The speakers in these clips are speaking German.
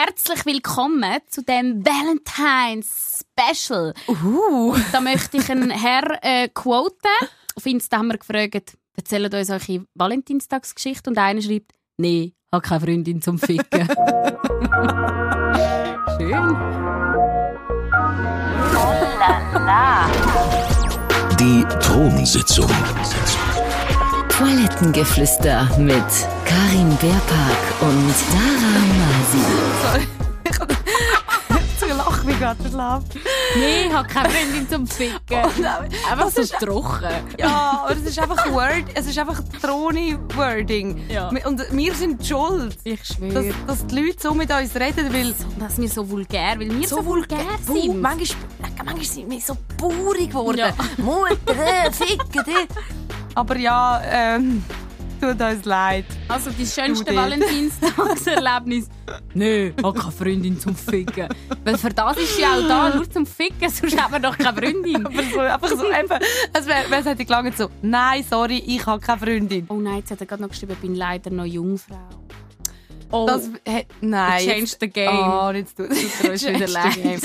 herzlich willkommen zu dem Valentine's Special. Uh. Da möchte ich einen Herr äh, quoten. Auf Insta haben wir gefragt, erzählt uns eure Valentinstagsgeschichte und einer schreibt, nee, habe keine Freundin zum Ficken. Schön. Die Thronsitzung. Toilettengeflüster mit Karin Beerpark und Sarah Masi. Ich lache mich gerade verschlafen. Nee, habe keine Freundin zum Ficken. Einfach so trocken. Ja, aber es ist einfach Word, es ist einfach Troni-Wording. Ja. Und wir sind schuld, Ich dass, schwöre. dass die Leute so mit uns reden, weil Dass wir so vulgär, weil wir so, vulgär Buh, sind. Manchmal, manchmal sind wir so baurig geworden. Ja. Mutter, äh, ficken dich. Aber ja, ähm, tut uns leid. Also die schönste. Valentinstagserlebnis. Nö, ich habe keine Freundin zum Ficken. Weil für das ist sie auch da, nur zum Ficken, sonst hat man doch keine Freundin. Aber so, einfach so, einfach, es wäre wär, hätte gelangt so, nein, sorry, ich habe keine Freundin. Oh nein, jetzt hat er gerade noch geschrieben, ich bin leider noch Jungfrau. Oh, Das, he, nein. Change jetzt- the game. Oh, jetzt tut es wieder leid.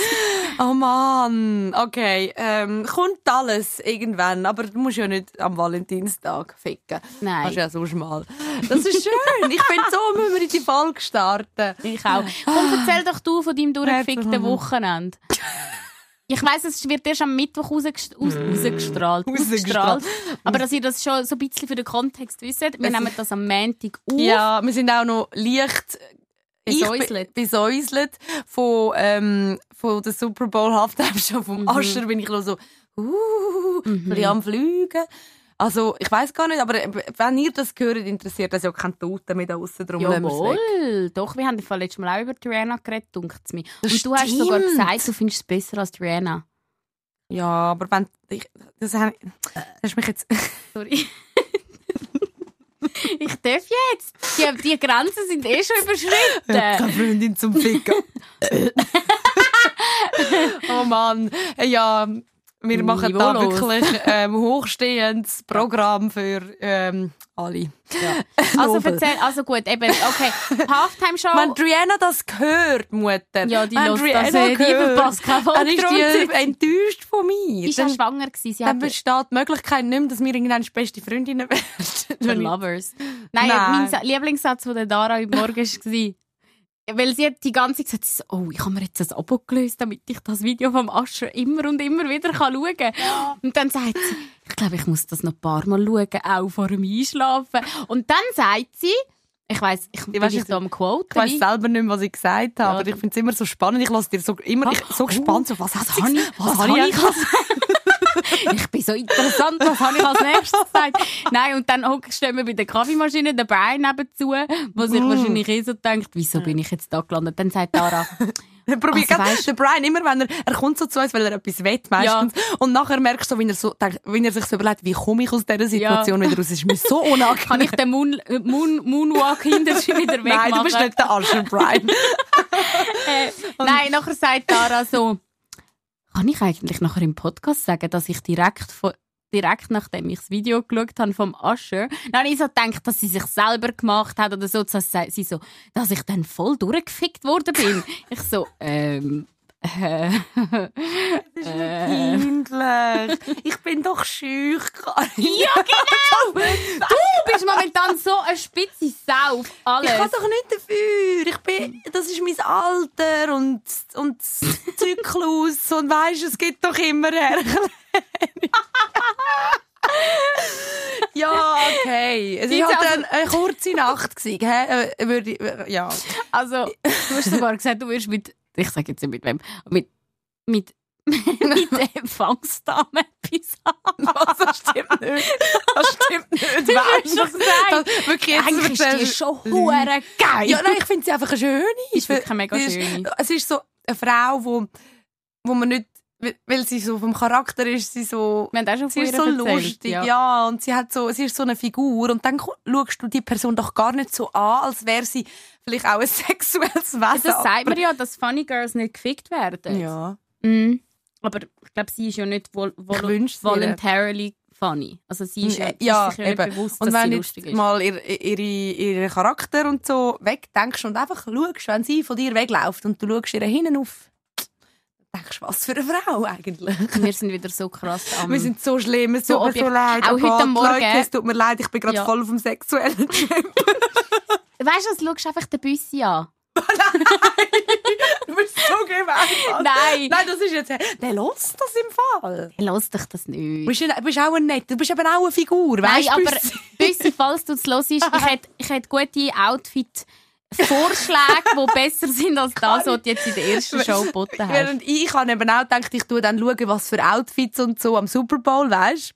Oh Mann, okay. Ähm, kommt alles irgendwann, aber du musst ja nicht am Valentinstag ficken. Nein. Kannst ja sonst mal. Das ist schön. Ich finde, so müssen wir in die Folge starten. ich auch. Komm, erzähl doch du von deinem durchgefickten Wochenende. Ich weiss, es wird erst am Mittwoch rausgest aus rausgestrahlt. Rausgestrahlt. ausgestrahlt. Aber dass ihr das schon so ein bisschen für den Kontext wisst, wir Es nehmen das am Montag auf. Ja, wir sind auch noch leicht Besäuselt. Besäuselt von, ähm, von der Super Bowl Halftime Show vom Ascher bin ich noch so uh, ein bisschen am Fliegen. Also, ich weiß gar nicht, aber äh, wenn ihr das hört, interessiert das ja keinen Toten mehr da aussen weg. Jawohl, doch, wir haben letztes Mal auch über Rihanna geredet, dunkt mir. Das Und du hast sogar stimmt. gesagt, du findest es besser als Rihanna. Ja, aber wenn ich, das, hab- das hast mich jetzt. Sorry. ich darf jetzt. Die, die Grenzen sind eh schon überschritten. Freundin zum Ficken. oh Mann, ja, wir machen da Niveaulos. wirklich ähm, hochstehendes Programm für ähm, alle. Also Nobel. erzähl, also gut, eben, okay, Halftime-Show. Wenn Rihanna das hört, Mutter, Ja, die wenn hört das Rihanna die verpasst keine dann ist die enttäuscht von mir. ist ja dann, schwanger gewesen, sie dann besteht die Möglichkeit nicht mehr, dass wir irgendwann beste Freundinnen The werden. Lovers. Nein, Nein. mein Sa- Lieblingssatz von der Dara heute Morgen war, weil sie hat die ganze Zeit gesagt, oh, ich habe mir jetzt ein Abo gelöst, damit ich das Video vom Ascher immer und immer wieder kann schauen kann. Und dann sagt sie, ich glaube, ich muss das noch ein paar Mal schauen, auch vor dem Einschlafen. Und dann sagt sie, ich weiss, ich bin weiss ich da am Quote. Ich weiß selber nicht mehr, was ich gesagt habe, Ja, aber ich finde es immer so spannend. Ich lasse dir so, immer ich, so Oh, gespannt, so, was, was habe ich, gesagt? was habe habe ich ich bin so interessant, was habe ich als nächstes gesagt? Nein, und dann stehen wir bei der Kaffeemaschine, der Brian nebenzu, wo sich Mm. wahrscheinlich eh so denkt, wieso bin ich jetzt da gelandet? Dann sagt Dara, Probier, Also, weißt- der Brian immer, wenn er, er kommt so zu uns, weil er etwas wett meistens. Und nachher merkst du so, wie er so, denkt, wie er sich so überlegt, wie komme ich aus dieser Situation wieder raus? Ist mir so unangenehm. kann ich den Moon, äh, Moon, Moonwalk hinter wieder wegmachen? Nein, du bist nicht der Ascher, Brian. Äh, nein, nachher sagt Dara so, kann ich eigentlich nachher im Podcast sagen, dass ich direkt von direkt nachdem ich das Video geschaut habe vom Usher, dann ich so gedacht, dass sie sich selber gemacht hat oder so, dass sie so, dass ich dann voll durchgefickt worden bin. ich so, ähm, äh, äh, Kindlich. Ich bin doch schüch, Karin. ja, genau! Du bist momentan so eine spitze Sau auf alles. Ich kann doch nicht dafür. Ich bin, das ist mein Alter und, und Zyklus und weisst, es gibt doch immer Erklärung. ja, okay. Es war halt also- eine, kurze Nacht. Gewesen, hä? Äh, äh, ja. Also, du hast sogar gesagt, du wirst mit, ich sage jetzt nicht mit wem, mit, mit, mit der Empfangsdame etwas. Was, das stimmt nicht. Das stimmt nicht. Du hast doch gesagt, Das, wirklich, jetzt eigentlich ist die schon hure geil. Ja, nein, ich finde sie einfach eine schöne. Ist wirklich eine mega schöne. Es ist so eine Frau, wo, wo man nicht, weil- sie so vom Charakter ist, sie so, Wir haben auch schon sie ist so erzählt, lustig, ja. ja. und sie hat so, sie ist so eine Figur und dann schaust du die Person doch gar nicht so an, als wäre sie vielleicht auch ein sexuelles Wesen. Das sagt man ja, dass Funny Girls nicht gefickt werden. Ja. Mhm. Aber ich glaube, sie ist ja nicht vol vol voluntarily funny. Also sie ist ja, ja, sich ja nicht bewusst, Und dass sie wenn lustig jetzt ist. mal ihr, ihre, ihren Charakter und so wegdenkst und einfach schaust, wenn sie von dir wegläuft und du schaust ihr hinten auf, denkst du, was für eine Frau eigentlich. Wir sind wieder so krass am... Wir sind so schlimm, es So tut mir so leid. auch Oh heute Morgen- Leute, es tut mir leid, ich bin gerade Ja. voll auf dem sexuellen Trip. Weißt du, schaust du einfach den Büssi an. Du bist so gemein. Nein. Nein, das ist jetzt... Der lässt das im Fall. Lass dich das Du nicht. bist, ein- bist auch ein nett, du bist eben auch eine Figur, Nein, weißt du? aber Büssi, falls du es hörst, ich hätte, ich hätte gute Outfit-Vorschläge, die besser sind als das, was du jetzt in der ersten Show geboten hast. Während ich habe eben auch gedacht, ich tue dann schauen, was für Outfits und so am Super Bowl, weißt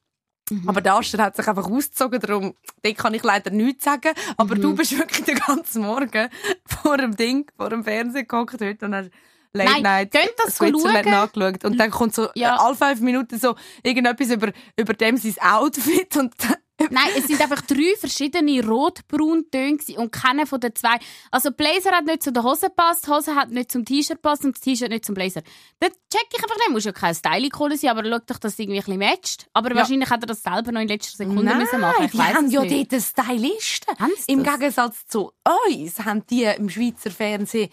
Mhm. Aber der Ascher hat sich einfach ausgezogen, darum kann ich leider nichts sagen. Aber Mhm. du bist wirklich den ganzen Morgen vor dem Ding, vor dem Fernseher gehockt heute und hast Late Nein, Night könnt das Switzerland schauen? nachgeschaut. Und dann kommt so Ja. alle fünf Minuten so irgendetwas über, über dem sein Outfit und Nein, es sind einfach drei verschiedene rot-braun-Töne und keiner von den zwei. Also Blazer hat nicht zu der Hose gepasst, die Hose hat nicht zum T-Shirt gepasst und das T-Shirt nicht zum Blazer. Das check ich einfach nicht. Muss ja kein Styling-Kohle sein, aber schau doch, dass es irgendwie ein bisschen matcht. Aber wahrscheinlich hat er das selber noch in letzter Sekunde müssen machen. Ich die weiss haben ja nicht. dort Stylisten. Im? Gegensatz zu uns haben die im Schweizer Fernsehen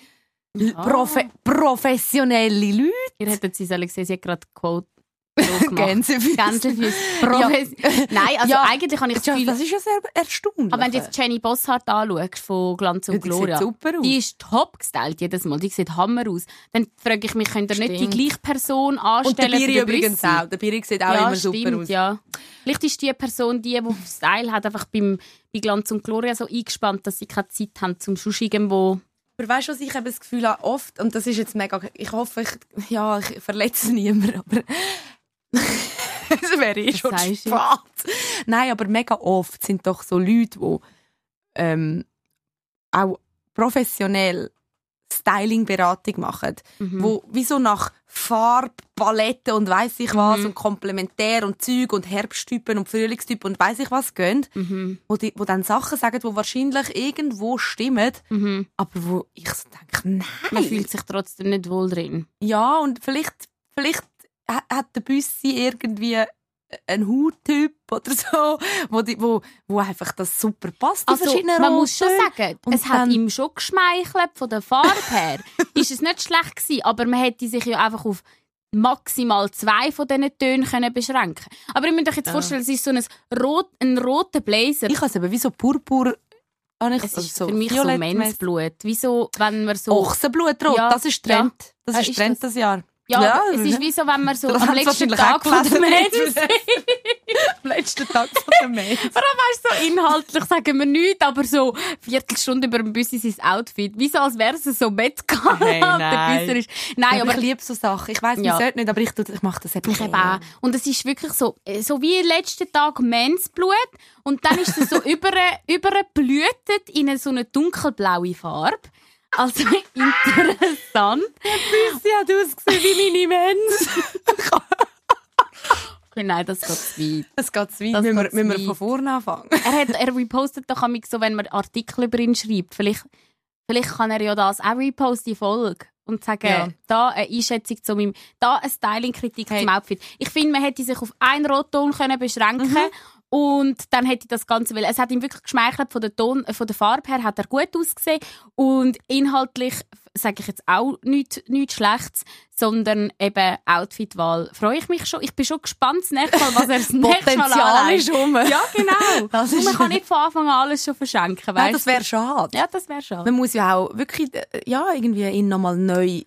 Ah. profe professionelle Leute. Ihr hättet sie sollen sehen, sie hat gerade Quote gemacht. Gänsefüße. Gänsefüße. Profes Nein, also Ja. eigentlich habe ich das Ja, Gefühl, das ist ja sehr erstaunlich. aber wenn du jetzt Jenny Bosshardt anschaust, von Glanz und Ja, die sieht Gloria, super aus. die ist top gestylt jedes Mal, die sieht hammer aus. Dann frage ich mich, könnt ihr nicht die gleiche Person und anstellen der Biri übrigens Büssi? auch. Der Biri sieht auch ja, immer super stimmt, aus. ja. Vielleicht ist die Person, die, die Style hat, einfach beim, bei Glanz und Gloria so eingespannt, dass sie keine Zeit haben, zum sonst irgendwo... Aber weißt du, was ich eben das Gefühl habe, oft, und das ist jetzt mega, ich hoffe, ich, ja, ich verletze niemanden, aber das wäre eh Was schon spät. Nein, aber mega oft sind doch so Leute, die ähm, auch professionell Styling-Beratung machen, Mhm. wo wie so nach Farbpaletten und weiß ich was Mhm. und Komplementär und Zeug und Herbsttypen und Frühlingstypen und weiß ich was gehen, Mhm. wo, die, wo dann Sachen sagen, die wahrscheinlich irgendwo stimmen, Mhm. aber wo ich so denke, nein. Man fühlt sich trotzdem nicht wohl drin. Ja, und vielleicht, vielleicht hat der Büssi irgendwie einen Hauttyp oder so, wo, die, wo, wo einfach das super passt. Also, man muss schon sagen, Und es hat ihm schon geschmeichelt von der Farbe her. ist es nicht schlecht gewesen, aber man hätte sich ja einfach auf maximal zwei von diesen Tönen können beschränken Aber ich muss euch jetzt vorstellen, es ist so ein, rot, ein roter Blazer. Ich habe es eben wie so Purpur... es ist also für mich so. Mensblut. Wieso, wenn man so... Ochsenblutrot, Ja, das ist Trend. Das Ah, ist ist Trend das? das Jahr. Ja, ja, es ist wie so, wenn man so Das am letzten Tag von der. Mens... Am letzten Tag von der Mens. Vor allem weißt du, so inhaltlich sagen wir nichts, aber so Viertelstunde über ein Büssi sein Outfit. Wie so, als wäre es so Metcalf. Hey, Der. Büsser ist... Nein, aber aber ich liebe so Sachen. Ich weiss, Ja. man sollte nicht, aber ich, ich mache das eben. Ich eben auch. Und es ist wirklich so, äh, so wie letzten Tag Mensblut. Und dann ist es so über, überblühtet in eine so eine dunkelblaue Farbe. Also interessant. Sie hat ausgesehen wie meine Mens. Okay, nein, das geht zu weit. Es geht zu weit. Das Müssen wir, müssen wir von vorne anfangen. Er, hat, er repostet doch amig so, wenn man Artikel über ihn schreibt. Vielleicht, vielleicht kann er ja das auch reposten, die Folge. Und sagen, Ja. da eine Einschätzung zu meinem, da eine Styling-Kritik Hey. zum Outfit. Ich finde, man hätte sich auf einen Rotton können beschränken Mhm. Und dann hätte das Ganze, weil es hat ihm wirklich geschmeichelt von der Ton, äh, von der Farbe her, hat er gut ausgesehen und inhaltlich sage ich jetzt auch nichts, nichts Schlechtes, sondern eben Outfitwahl. Freue ich mich schon. Ich bin schon gespannt das nächste Mal, was er das nächste Mal Potenzial anlegt. ist um. Ja, genau. Das Und man kann nicht von Anfang an alles schon verschenken, Nein, weißt das wäre schade. Ja, das wäre schade. Man muss ja auch wirklich äh, ja, irgendwie ihn nochmal neu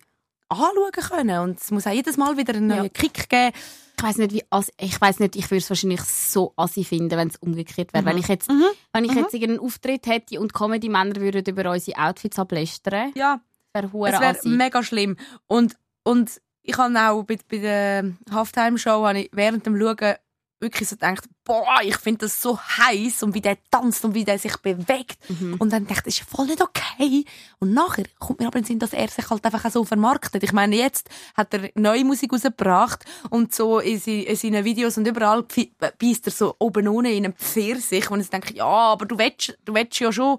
anschauen können. Und es muss auch jedes Mal wieder einen neuen Ja. Kick geben. Ich weiß nicht, wie assi, ich weiß nicht, ich würde es wahrscheinlich so assi finden, wenn es umgekehrt wäre. Mhm. Wenn ich jetzt, wenn ich jetzt irgendeinen Auftritt hätte und Comedy-Männer würden über unsere Outfits ablästern, Ja, wäre es wäre mega schlimm. Und, und ich habe auch bei, bei der Halftime-Show während dem Schauen wirklich so gedacht, boah, ich finde das so heiß und wie der tanzt und wie der sich bewegt. Mhm. Und dann dachte ich, das ist voll nicht okay. Und nachher kommt mir aber in den Sinn, dass er sich halt einfach auch so vermarktet. Ich meine, jetzt hat er neue Musik rausgebracht und so in, se- in seinen Videos und überall beißt er so oben ohne in einen Pfirsich. Und ich denke, ja, aber du willst, du willst ja schon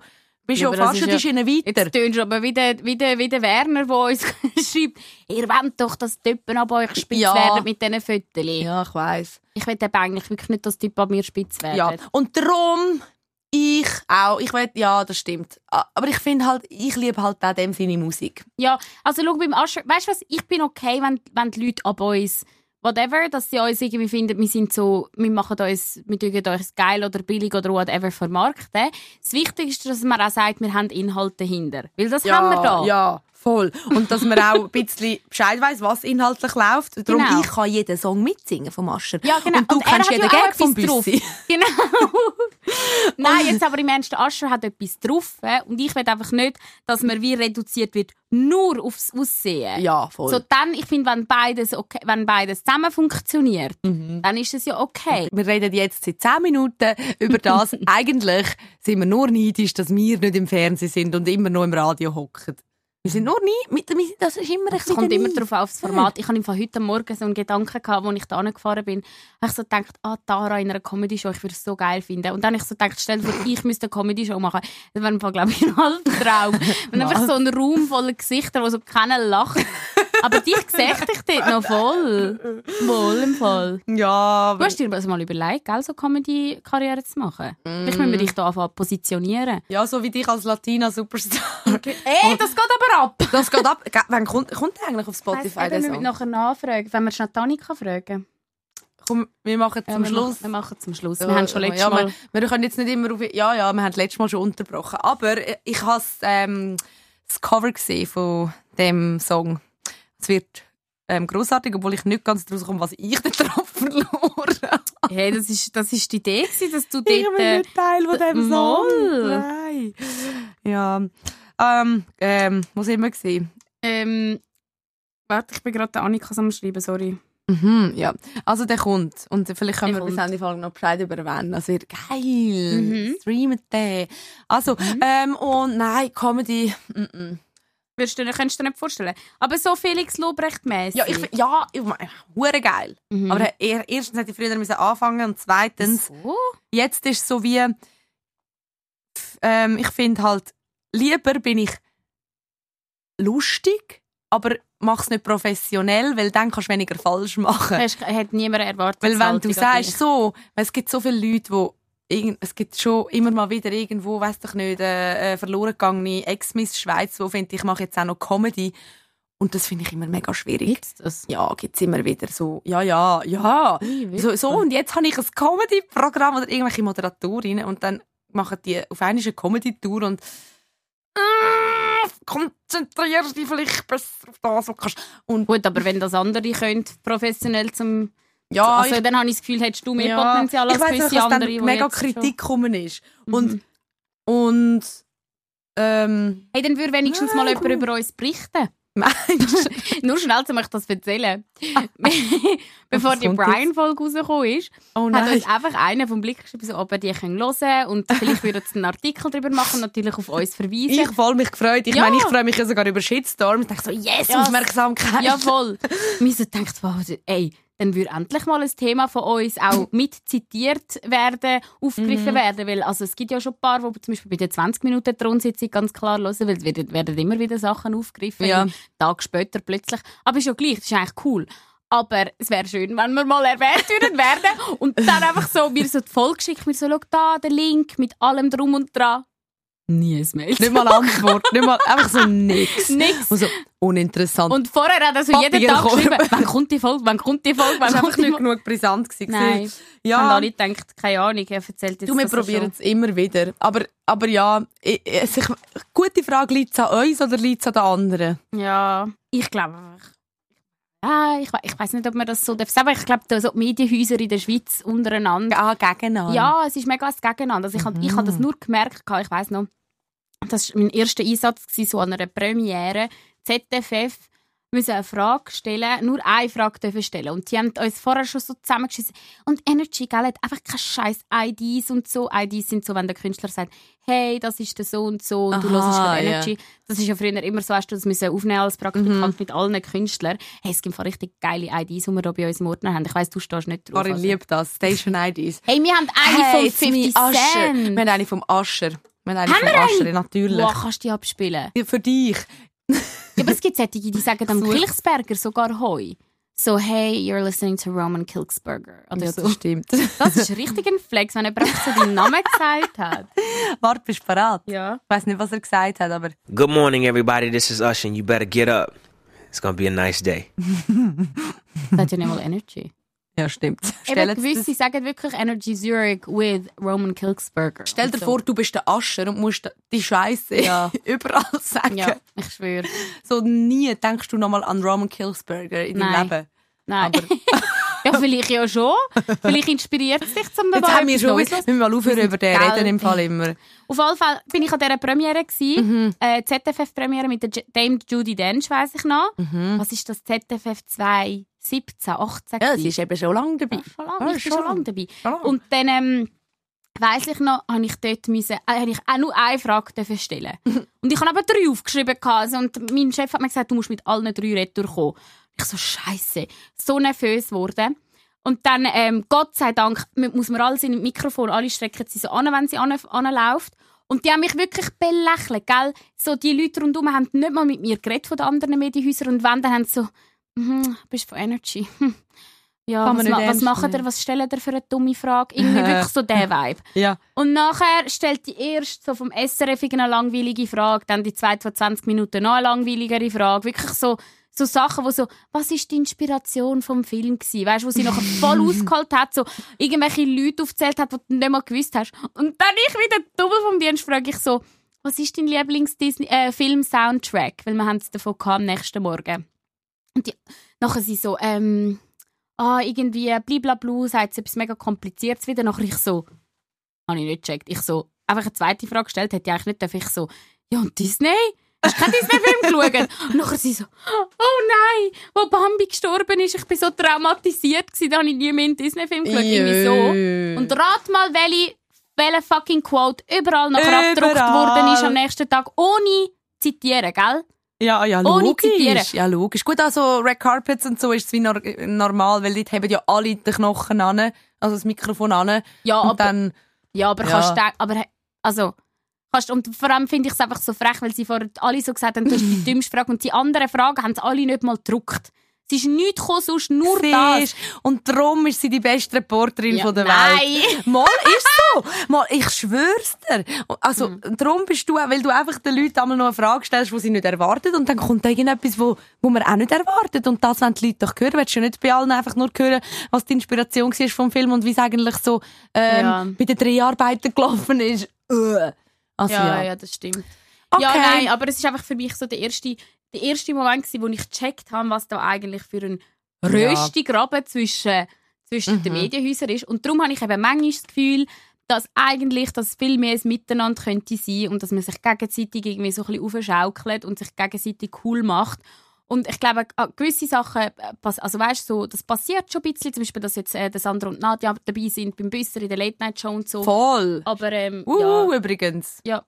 Bist Ja, aber das fast schon ja- Schiene weiter. Jetzt tönst du aber wie der, wie, der, wie der Werner, der uns schreibt, ihr wollt doch, dass die Typen ab euch spitz Ja. werden mit diesen Fotos. Ja, ich weiss. Ich will eben eigentlich wirklich nicht, dass die Typen an mir spitz werden. Ja, und darum ich auch. Ich will, ja, das stimmt. Ah, Aber ich finde halt, ich liebe halt auch dem seine Musik. Ja, also schau beim Ascher, weißt du was, ich bin okay, wenn, wenn die Leute ab uns, whatever, dass sie uns irgendwie finden, wir sind so, wir machen uns, wir tun uns geil oder billig oder whatever vermarkten. Das Wichtigste ist, dass man auch sagt, wir haben Inhalte dahinter. Weil das haben wir da. Ja, voll. Und dass man auch ein bisschen Bescheid weiss, was inhaltlich läuft. Darum, Genau. ich kann jeden Song mitsingen vom Ascher. Ja, genau. Und du Und kennst jeden ja Gag vom. Büssi. Genau. Nein, jetzt aber im Ernst, der Ascher hat etwas drauf. Und ich will einfach nicht, dass man wie reduziert wird, nur aufs Aussehen. Ja, voll. So, dann, ich finde, wenn beides, okay, wenn beides zusammen funktioniert, Mhm. dann ist es ja okay. Wir reden jetzt seit 10 Minuten über das. Eigentlich sind wir nur neidisch, dass wir nicht im Fernsehen sind und immer noch im Radio hocken. Wir sind nur nie, mit, das ist immer Es kommt immer darauf auf das Format. Ich hatte im Fall heute Morgen so einen Gedanken, gehabt, als ich da gefahren bin. Habe ich so gedacht, ah, Tara in einer Comedy-Show, ich würde es so geil finden. Und dann habe ich so gedacht, stell dir vor, ich müsste eine Comedy-Show machen. Das wäre im Fall, glaube ich, ein Albtraum. Wenn einfach so ein Raum voller Gesichter, wo so keiner lacht. Aber dich sehe ich dort noch voll. Wohl im Fall. Ja, Du hast dir das mal überlegt, gell, so Comedy-Karriere zu machen? Vielleicht müssen wir dich da anfangen positionieren. ja, so wie dich als Latina-Superstar. Ey, das geht aber ab! Das geht ab. Wann kommt, kommt der eigentlich auf Spotify? Weiss, Der eben, wir Song? nachher nachfragen, wenn wir schnell Tanika fragen. Komm, wir machen Ja, zum wir Schluss. Machen, wir machen zum Schluss. Ja, wir haben schon letztes ja, Mal... Wir, wir können jetzt nicht immer auf... Ja, ja, wir haben letztes Mal schon unterbrochen. Aber ich habe ähm, das Cover gesehen von dem Song. Wird ähm, grossartig, obwohl ich nicht ganz daraus komme, was ich da drauf verloren habe. Hey, das ist, das ist die Idee gewesen, dass du Ich dort... bin Äh, nicht Teil von dem Song. Nein. Ja. Ähm, ähm, wo sind wir gewesen? ähm, warte, ich bin gerade Annika am Schreiben, sorry. Mhm, ja. Also der kommt. Und vielleicht können Der wir bis kommt. Ende Folge noch Bescheid über wird geil. Mhm. Streamen den. Also, ähm, und nein, Comedy. Mm -mm. Würdest du, könntest du dir nicht vorstellen. Aber so Felix Lobrecht mäßig. Ja, ich, find- ja, ich meine, hure geil. Mhm. Aber er, erstens hätte ich früher müssen anfangen und zweitens, so? jetzt ist es so wie, ähm, ich finde halt, lieber bin ich lustig, aber mach's nicht professionell, weil dann kannst du weniger falsch machen. Hast, hat niemand erwartet. Weil wenn du Saltig an sagst so, es gibt so viele Leute, irgend- es gibt schon immer mal wieder irgendwo, weiß doch nicht, äh, äh, verloren gegangene Ex-Miss Schweiz, wo finde ich mache jetzt auch noch Comedy und das finde ich immer mega schwierig. Gibt's das? Ja, gibt's immer wieder so. Ja, ja, ja. Wirklich? So, so und jetzt habe ich ein Comedy-Programm oder irgendwelche Moderatorinnen und dann machen die auf einmal eine Comedy-Tour und äh, konzentrier dich vielleicht besser auf das, was du kannst. Und Gut, aber wenn das andere können, professionell zum... ja, also dann habe ich das Gefühl, hättest du mehr Ja, Potenzial als ich gewisse nicht, andere, dann die mega jetzt Kritik gekommen ist. Mhm. Und, und ähm, Hey, dann würde wenigstens mal Nein, jemand über uns berichten. Nur schnell, um euch das erzählen. Bevor die Brian-Folge rausgekommen ist, Oh hat uns einfach einer vom Blick geschrieben, so, ob er die können hören können und vielleicht würden sie einen Artikel darüber machen, natürlich auf uns verweisen. Ich voll mich gefreut. Ich Ja. meine, ich freue mich ja sogar über Shitstorm. Ich denke so, yes, Ja, Aufmerksamkeit. Ja, voll. Wir so gedacht, wow, ey, dann würde endlich mal ein Thema von uns auch mit zitiert werden, aufgegriffen Mhm. werden. Weil, also, es gibt ja schon ein paar, die zum Beispiel bei der 20 Minuten Thronsitzung ganz klar hören, weil es werden, immer wieder Sachen aufgegriffen. Ja. Tag später plötzlich. Aber ist ja gleich, das ist eigentlich cool. Aber es wäre schön, wenn wir mal erwähnt würden werden. Und dann einfach so, mir so die Folge schickt, mir so, schau da, der Link mit allem drum und dran. Nie ein Mail. Nicht mal Antwort, nicht mal, einfach so nix. Nix. Und so, uninteressant. Und vorher hat er so jeden Tag Papierkorb. geschrieben, wann kommt die Folge, wann kommt die Folge, wann kommt einfach die nicht genug brisant. Gewesen. Nein. Ja, alle gedacht, keine Ahnung, er erzählt jetzt du, wir probieren es immer wieder. Aber, aber ja, ich, ich, ich, gute Frage, liegt es an uns oder liegt es an den anderen? Ja, ich glaube einfach. Ja, ich, ich weiß nicht, ob man das so darf sagen. aber Ich glaube, so die Medienhäuser in der Schweiz untereinander. Ah, gegeneinander. Ja, es ist mega das Gegeneinander. Also ich habe ich hab das nur gemerkt, ich weiß noch, das war mein erster Einsatz gewesen, so an einer Premiere. ZFF müssen eine Frage stellen, nur eine Frage dürfen stellen. Und die haben uns vorher schon so zusammengeschissen. Und Energy, gell, hat einfach keine scheiß IDs und so. IDs sind so, wenn der Künstler sagt, hey, das ist der so und so und du Aha, hörst gerade. Energy. Das ist ja früher immer so, hast du das müssen aufnehmen als Praktikant mit allen Künstlern. Hey, es gibt voll richtig geile IDs, die wir hier bei uns im Ordner haben. Ich weiss, du stehst nicht drauf. Karin also. liebt das. Station IDs. Hey, wir haben eine Hey, meine 50 Ascher. Cent. Wir haben eine vom Ascher. Wir haben Haben wir Ascher, natürlich. Wow, kannst du die abspielen? Ja, Für dich. Ja, aber es gibt solche, die sagen am. Kilchsberger sogar Heu. So, hey, you're listening to Roman Kilchsberger. Oder Ja, so. das stimmt. Das ist richtig ein Flex, wenn jemand so deinen Namen gesagt hat. Warte, bist du bereit? Ja. Ich weiß nicht, was er gesagt hat, aber Good morning, everybody. This is Usher, and you better get up. It's gonna be a nice day. Das hat ja nicht mal Energy. Ja, stimmt. Eben, jetzt gewisse sagen wirklich Energy Zurich with Roman Kilchsberger. stell dir so. vor, du bist der Ascher und musst die Scheiße Ja. überall sagen. Ja, ich schwöre. So nie denkst du nochmal an Roman Killsberger in deinem. Leben. Nein. ja, vielleicht ja schon. Vielleicht inspiriert es dich zum Jetzt dabei haben wir schon, Neues wir müssen mal aufhören über den reden im Fall immer. Auf alle Fälle bin ich an dieser Premiere Mhm. äh, ZFF-Premiere mit der Dame Judy Dench, weiss ich noch. Mhm. Was ist das ZFF 2017, 18? Ja, sie ist eben schon lange dabei. Ja, schon lange. Ja, ich bin schon schon lange dabei. Schon lange. Und dann ähm, weiss ich noch, habe ich dort müssen, äh, ich auch nur eine Frage stellen. und ich habe aber drei aufgeschrieben also, und mein Chef hat mir gesagt, du musst mit allen drei retour kommen. Ich so Scheiße, so nervös geworden. Und dann, ähm, Gott sei Dank, mu- muss man alles in dem Mikrofon, alle strecken sie so an, wenn sie an, anläuft. Und die haben mich wirklich belächelt, gell? So, die Leute rundherum haben nicht mal mit mir geredet von den anderen Medienhäusern und wenn, dann haben sie so, mhm, bist von Energy? Ja, Kann was, ma was macht ihr, was stellt ihr für eine dumme Frage? Irgendwie wirklich so der Vibe. Ja. Und nachher stellt die erste so vom SRF eine langweilige Frage, dann die zweite von 20 Minuten noch eine langweiligere Frage. Wirklich so, so Sachen, wo so, was ist die Inspiration vom Film gewesen? Weißt du, wo sie nachher voll ausgeholt hat, so irgendwelche Leute aufzählt hat, die du nicht mal gewusst hast. Und dann ich wieder doppelt vom Dienst frage ich so, was ist dein Lieblings-Film-Soundtrack? Weil wir haben es davon gehabt, am nächsten Morgen. Und die, nachher sie so, ähm, ah, irgendwie blablabla, sagt sie etwas mega Kompliziertes wieder. Nachher ich so, habe ich nicht gecheckt. Ich so, einfach eine zweite Frage gestellt, hätte ich eigentlich nicht dürfen. Ich so, ja und Disney? Hast du keinen Disney-Film geschaut? Und nachher sie so, oh nein, wo Bambi gestorben ist, ich bin so traumatisiert gewesen, da habe ich nie mehr einen Disney-Film geschaut. Irgendwie so. Und rat mal, welche, welche fucking Quote überall nachher abgedruckt Überall. worden ist am nächsten Tag, ohne zitieren, gell? Ja, ja, Ohne zitieren. logisch. Ja, logisch. Gut, also Red Carpets und so ist es wie nor normal, weil dort haben ja alle den Knochen an, also das Mikrofon an. Ja, aber, dann, ja, aber Ja. kannst du, aber, also, kannst, und vor allem finde ich es einfach so frech, weil sie vorher alle so gesagt haben, du hast die dümmste Frage und die anderen Fragen haben sie alle nicht mal gedruckt. Es ist nichts gekommen, sonst nur das. siehst, und darum ist sie die beste Reporterin Ja, von der nein. Welt. Mal, ist so. Mal, ich schwör's dir. Also, Mhm. darum bist du, weil du einfach den Leuten einmal noch eine Frage stellst, die sie nicht erwarten. Und dann kommt da irgendetwas, wo, wo man auch nicht erwartet. Und das wollen die Leute doch hören. Willst du nicht bei allen einfach nur hören, was die Inspiration war vom Film und wie es eigentlich so, ähm, Ja. bei den Dreharbeiten gelaufen ist. Äh. Also, Ja, ja. ja, das stimmt. Okay. Ja, nein, aber es ist einfach für mich so der erste, der erste Moment gewesen, wo ich gecheckt habe, was da eigentlich für ein Röstigraben zwischen, zwischen den Mhm. Medienhäusern ist. Und darum habe ich eben manchmal das Gefühl, dass eigentlich das viel mehr ein Miteinander könnte sein und dass man sich gegenseitig irgendwie so ein bisschen aufschaukelt und sich gegenseitig cool macht. Und ich glaube, gewisse Sachen, äh, also weißt so, das passiert schon ein bisschen, zum Beispiel, dass jetzt äh, der Sandra und Nadja dabei sind beim Büsser in der Late Night Show und so. Voll. Aber ähm, Uh, ja, übrigens. ja.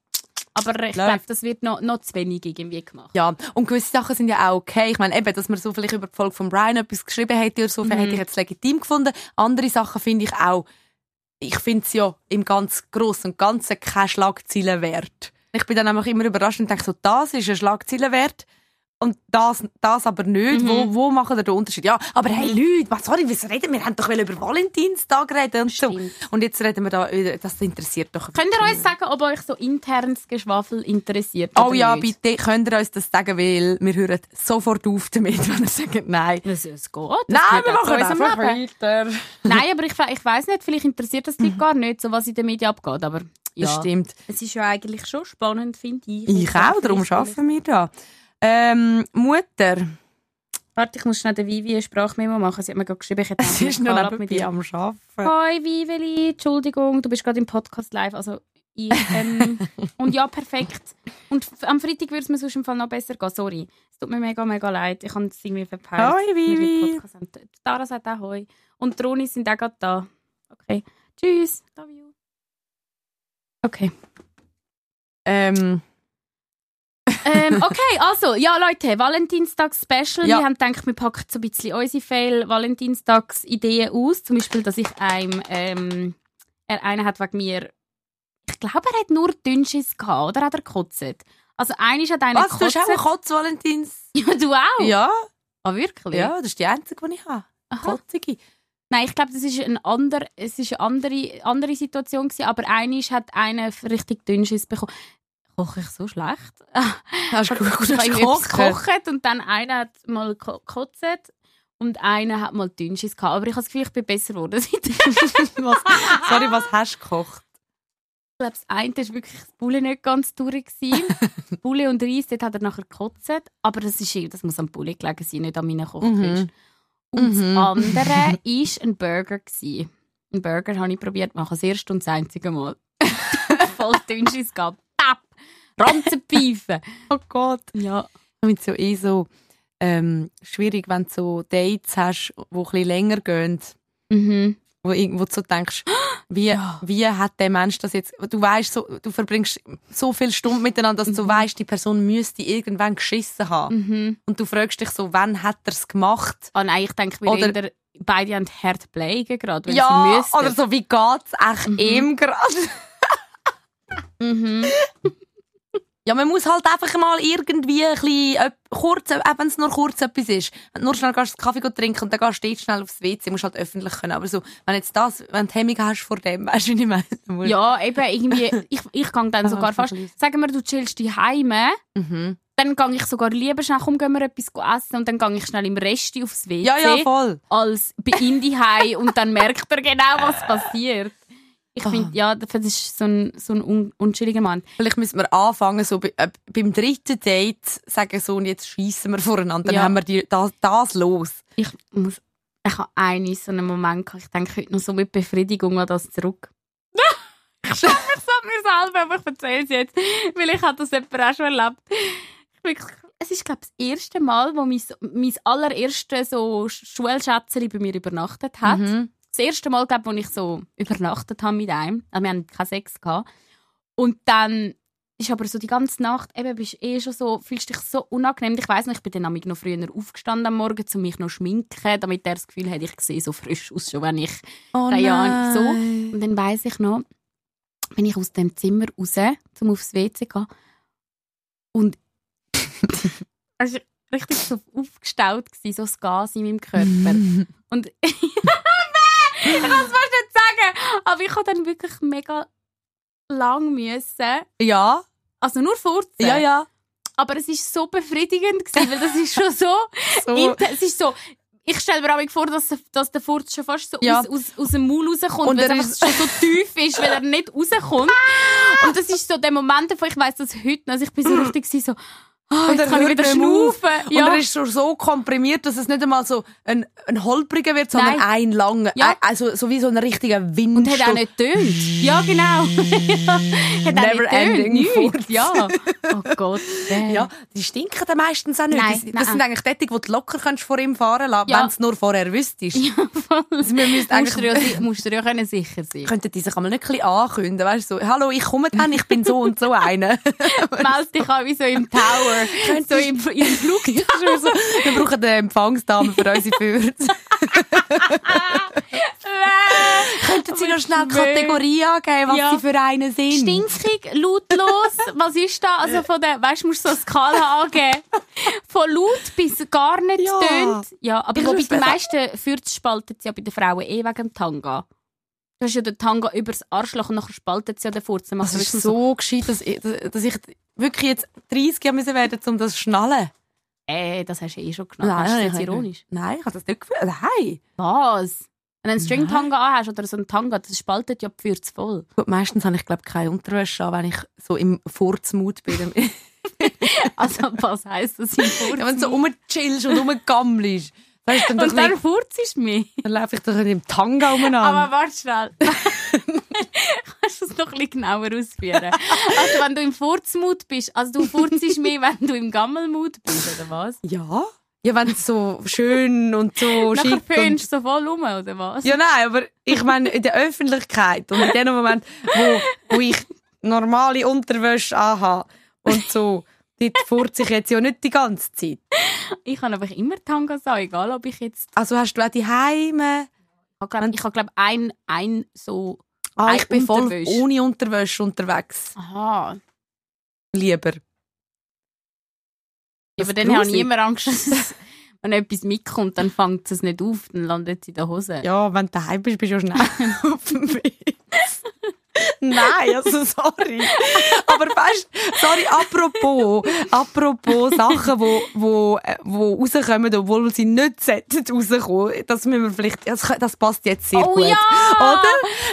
Aber ich glaube, das wird noch, noch zu wenig irgendwie gemacht. Ja, und gewisse Sachen sind ja auch okay. Ich meine, eben, dass man so vielleicht über die Folge von Brian etwas geschrieben hätte oder so, Mhm. hätte ich jetzt legitim gefunden. Andere Sachen finde ich auch, ich finde es ja im ganz Großen und Ganzen kein Schlagzeilenwert. Ich bin dann einfach immer überrascht und denke so, das ist ein Schlagzeilenwert und das, das aber nicht. Mhm. Wo, wo machen wir den Unterschied? Ja, aber hey Leute, was sorry, was reden wir? Wir haben doch über Valentinstag reden und so. Und jetzt reden wir da, das interessiert doch. Könnt ihr uns sagen, ob euch so internes Geschwafel interessiert? Oh ja, nicht? bitte, könnt ihr uns das sagen, weil wir hören sofort auf damit, wenn ihr sagt nein. Es, es geht. Das Nein, wir machen einfach weiter. Nein, aber ich, ich weiß nicht, vielleicht interessiert das die Leute gar nicht, so was in den Medien abgeht. Aber ja, Das stimmt. es ist ja eigentlich schon spannend, finde ich. Ich auch, darum arbeiten wir da. Ähm, Mutter. Warte, ich muss schnell der Vivi eine Sprachmemo machen. Sie hat mir gerade geschrieben, ich hätte Sie ist noch nebenbei am Arbeiten. Hoi Viveli, Entschuldigung, du bist gerade im Podcast live. Also ich, ähm, und ja, perfekt. Und am Freitag würde es mir sonst im Fall noch besser gehen. Sorry. Es tut mir mega, mega leid. Ich habe es irgendwie verpeilt. Den Vivi. Dara sagt auch Hoi. Und die Roni sind auch gerade da. Okay. Tschüss. Love you. Okay. Ähm, ähm, okay, also, ja Leute, Valentinstags-Special. Ja. Wir haben gedacht, wir packen so ein bisschen unsere Fail-Valentinstags-Ideen aus. Zum Beispiel, dass ich einem, ähm, er einer hat wegen mir ich glaube, er hat nur Dünnschiss gehabt, oder hat er gekotzt? Also einer hat einen Was, du hast auch einen gekotzt. Kotz-Valentins? Ja, du auch? Ja, Ah, wirklich? ja, das ist die einzige, die ich habe. Aha. Kotzige. Nein, ich glaube, das ist ein ander, es ist eine andere, andere Situation gewesen, aber einer hat einen richtig Dünnschiss bekommen. Koche ich so schlecht? Hast du gut, Ich habe hast gekocht? und dann einer hat mal ko- gekotzt und einer hat mal Dünnschiss gehabt. Aber ich habe das Gefühl, ich bin besser geworden. Was, sorry, was hast du gekocht? Ich glaube, das eine war wirklich das Bulle nicht ganz durch. Bulle und Reis, dort hat er nachher gekotzt. Aber das, ist, das muss am Bulle gelegen sein, nicht an meinen Kochkünsten. Und Mhm. das andere war ein Burger. Gewesen. Ein Burger habe ich probiert, machen das erste und das einzige Mal. Voll Dünnschiss gehabt. Papp! Ranzenpfeife. Oh Gott. Ja. Ich finde es ja eh so ähm, schwierig, wenn du so Dates hast, die ein bisschen länger gehen, Mhm. wo, irgend- wo du so denkst, wie, wie hat der Mensch das jetzt, du weißt so, du verbringst so viele Stunden miteinander, dass du weißt, die Person müsste irgendwann geschissen haben. Mhm. Und du fragst dich so, wann hat er es gemacht? Ah, nein, ich denke, wir Oder- beide haben hart pflegen gerade, wenn sie ja, oder so, wie geht es echt Mhm. ihm gerade? Mhm. Ja, man muss halt einfach mal irgendwie ein bisschen, äh, kurz, auch wenn es nur kurz etwas ist, wenn du nur schnell gehst, Kaffee trinken und dann gehst du schnell aufs WC, musst du halt öffentlich können. Aber so, wenn jetzt das, wenn du Hemmung hast vor dem, weißt du, wie ich meine? Ja, eben irgendwie, ich, ich gehe dann Ah, sogar fast, sagen wir, du chillst die Heime, Mhm. dann gehe ich sogar lieber schnell, komm, gehen wir etwas essen und dann gehe ich schnell im Resti aufs WC, Ja, ja, voll. als bei ihm die und dann merkt er genau, was passiert. Ich Ah. finde, ja, das ist so ein, so ein un unschuldiger Mann. Vielleicht müssen wir anfangen, so bei, äh, beim dritten Date, sagen so, und jetzt schiessen wir voreinander, dann Ja. haben wir die, das, das los. Ich muss, ich habe einen so einen Moment gehabt, ich denke heute noch so mit Befriedigung an das zurück. ich schaffe es an mir selber, aber ich erzähle es jetzt, weil ich habe das jemand auch schon erlebt. Ich wirklich, es ist, glaube ich, das erste Mal, wo mein, mein allererstes so Schulschätzchen bei mir übernachtet hat. Mhm. Das erste Mal, glaube ich, wo ich so übernachtet habe mit einem. Also wir haben keinen Sex gehabt. Und dann ist aber so die ganze Nacht, eben bist eh schon so, fühlst dich so unangenehm. Ich weiss noch, ich bin dann noch früher aufgestanden am Morgen, um mich noch zu schminken, damit er das Gefühl hat, ich sehe so frisch aus, schon wenn ich Oh drei Jahre so. Und dann weiss ich noch, bin ich aus dem Zimmer raus, um aufs WC zu gehen. Und war richtig so aufgestaut, gewesen, so das Gas in meinem Körper. Und ich kann es fast nicht sagen, aber ich habe dann wirklich mega lang müssen. Ja, Also nur furzen. ja, ja. Aber es war so befriedigend, gewesen, weil das ist schon so, So. es ist so, ich stelle mir auch vor, dass, dass der Furz schon fast so Ja. aus, aus, aus dem Maul rauskommt, Und weil er es ist- schon so tief ist, weil er nicht rauskommt. Und das ist so der Moment davon, ich weiss das heute noch, also ich bin so richtig so, ah, Und jetzt er kann ich wieder nicht schnaufen. Und Ja. er ist schon so komprimiert, dass es nicht einmal so ein, ein holpriger wird, sondern Nein. ein langer. Ja. Ein- Also so wie so ein richtiger Wind. Und hat auch nicht tönt. Ja, genau. Hat auch Never nicht ending tönt. Ja. Oh Gott. äh. Ja, die stinken dann meistens auch nicht. Nein, das, das nein. sind eigentlich die, die du locker kannst vor ihm fahren lassen, Ja. wenn du es nur vorher wüsstest. Ja, voll. Also wir musst, du ja, musst du ja können sicher sein. könnten die sich einmal nicht ein bisschen ankündigen, weißt du, so, hallo, ich komme dann, ich bin so und so einer. Meld dich an wie so im Tower. so im, im Flugzeug. so, wir brauchen eine Empfangsdame für unsere Fürze. Könnten Sie noch schnell Kategorie angeben, was Ja. Sie für einen sind? Stinkig, lautlos. Was ist da? Also von der, weißt du, musst du so eine Skala angeben. Von laut bis gar nicht Ja. tönt. Ja, aber Ich wobei würd's die besser- meisten Fürze spalten sie ja bei den Frauen eh wegen dem Tanga. Du hast ja den Tanga übers Arschloch und nachher spaltet sie ja den Furz. Dann Das machst ist du so gescheit, dass ich, dass ich wirklich jetzt 30 Jahre müssen werden, um das zu schnallen. Äh, das hast du eh schon genommen. Hast du das jetzt ironisch? Nein, ich habe das nicht gefühlt. Nein. Was? Wenn du einen String-Tanga anhast oder so einen Tanga, das spaltet ja die Fürze voll. Gut, meistens habe ich glaube keine Unterwäsche an, wenn ich so im Furzmut bin. Also, was heisst das im Furz? ja, wenn du so rumchillst und rumgammelst, ist dann, und dann nicht, Furz ist mehr. dann laufe ich doch nicht im Tanga umeinander. Aber warte schnell. Kannst du es noch ein bisschen genauer ausführen? Also, wenn du im Furzmut bist, also du furzest mehr, wenn du im Gammelmut bist, oder was? ja? Ja, wenn es so schön und so Nachher schick und... föhnst du so voll rum, oder was? Ja, nein, aber ich meine in der Öffentlichkeit und in dem Moment, wo, wo ich normale Unterwäsche anhabe und so, dort furze ich jetzt ja nicht die ganze Zeit. Ich habe einfach immer Tangas an, egal ob ich jetzt... Also hast du auch die Heime? Ich habe, glaub, ich habe, glaub, ein, ein so Ah, ich bin voll ohne Unterwäsche unterwegs. Aha. Lieber. Ja, aber Das dann habe ich immer Angst, dass wenn etwas mitkommt, dann fängt es nicht auf, dann landet es in der Hose. Ja, wenn du daheim bist, bist du ja schnell auf dem Weg. Nein, also sorry. Aber weißt sorry, apropos, apropos Sachen, wo, wo, äh, wo rauskommen, obwohl sie nicht sollten rauskommen, das müssen wir vielleicht, das, das passt jetzt sehr Oh gut. ja! Oder?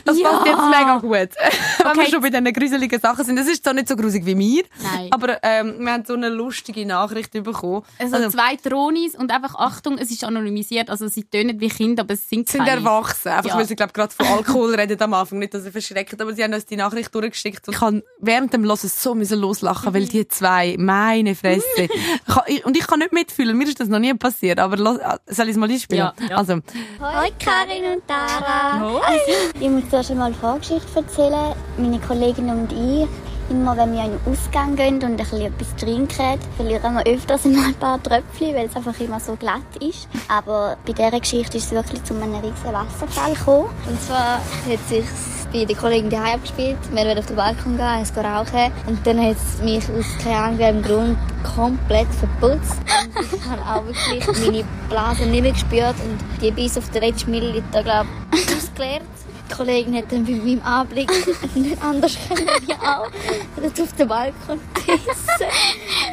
Das Ja! passt jetzt mega gut. Wenn wir schon bei diesen gruseligen Sachen sind. Das ist zwar nicht so gruselig wie mir, Nein. aber ähm, wir haben so eine lustige Nachricht bekommen. Also, zwei Dronis und einfach Achtung, es ist anonymisiert, also sie tönen wie Kinder, aber es sind sind keine. erwachsen. Einfach, Ja. weil sie, glaube gerade von Alkohol reden am Anfang. Nicht, dass sie verschrecken, aber sie haben uns die Nachricht durchgeschickt. Und ich kann während dem Hören so müssen loslachen, weil die zwei, meine Fresse. Ich kann- ich- und ich kann nicht mitfühlen. Mir ist das noch nie passiert. Aber los, soll ich es mal einspielen? Ja, ja. Also, Hoi Karin und Tara. Also, ich muss zuerst einmal eine Vorgeschichte erzählen. Meine Kollegin und ich, immer wenn wir in den Ausgang gehen und ein bisschen etwas trinken, verlieren wir öfters mal ein paar Tröpfchen, weil es einfach immer so glatt ist. Aber bei dieser Geschichte ist es wirklich zu einem riesigen Wasserfall gekommen. Und zwar hat sich bei der Kollegin daheim abgespielt. Wir wollten auf den Balkon gehen, es rauchen. Und dann hat es mich aus keine Ahnung welchem Grund komplett verputzt. Und ich habe auch wirklich meine Blase nicht mehr gespürt und die bis auf den letzten Milliliter, glaube ich, ausgeleert. Die Kollegin hat dann bei meinem Anblick nicht anders können wie auch. Hat auf den Balkon gebissen.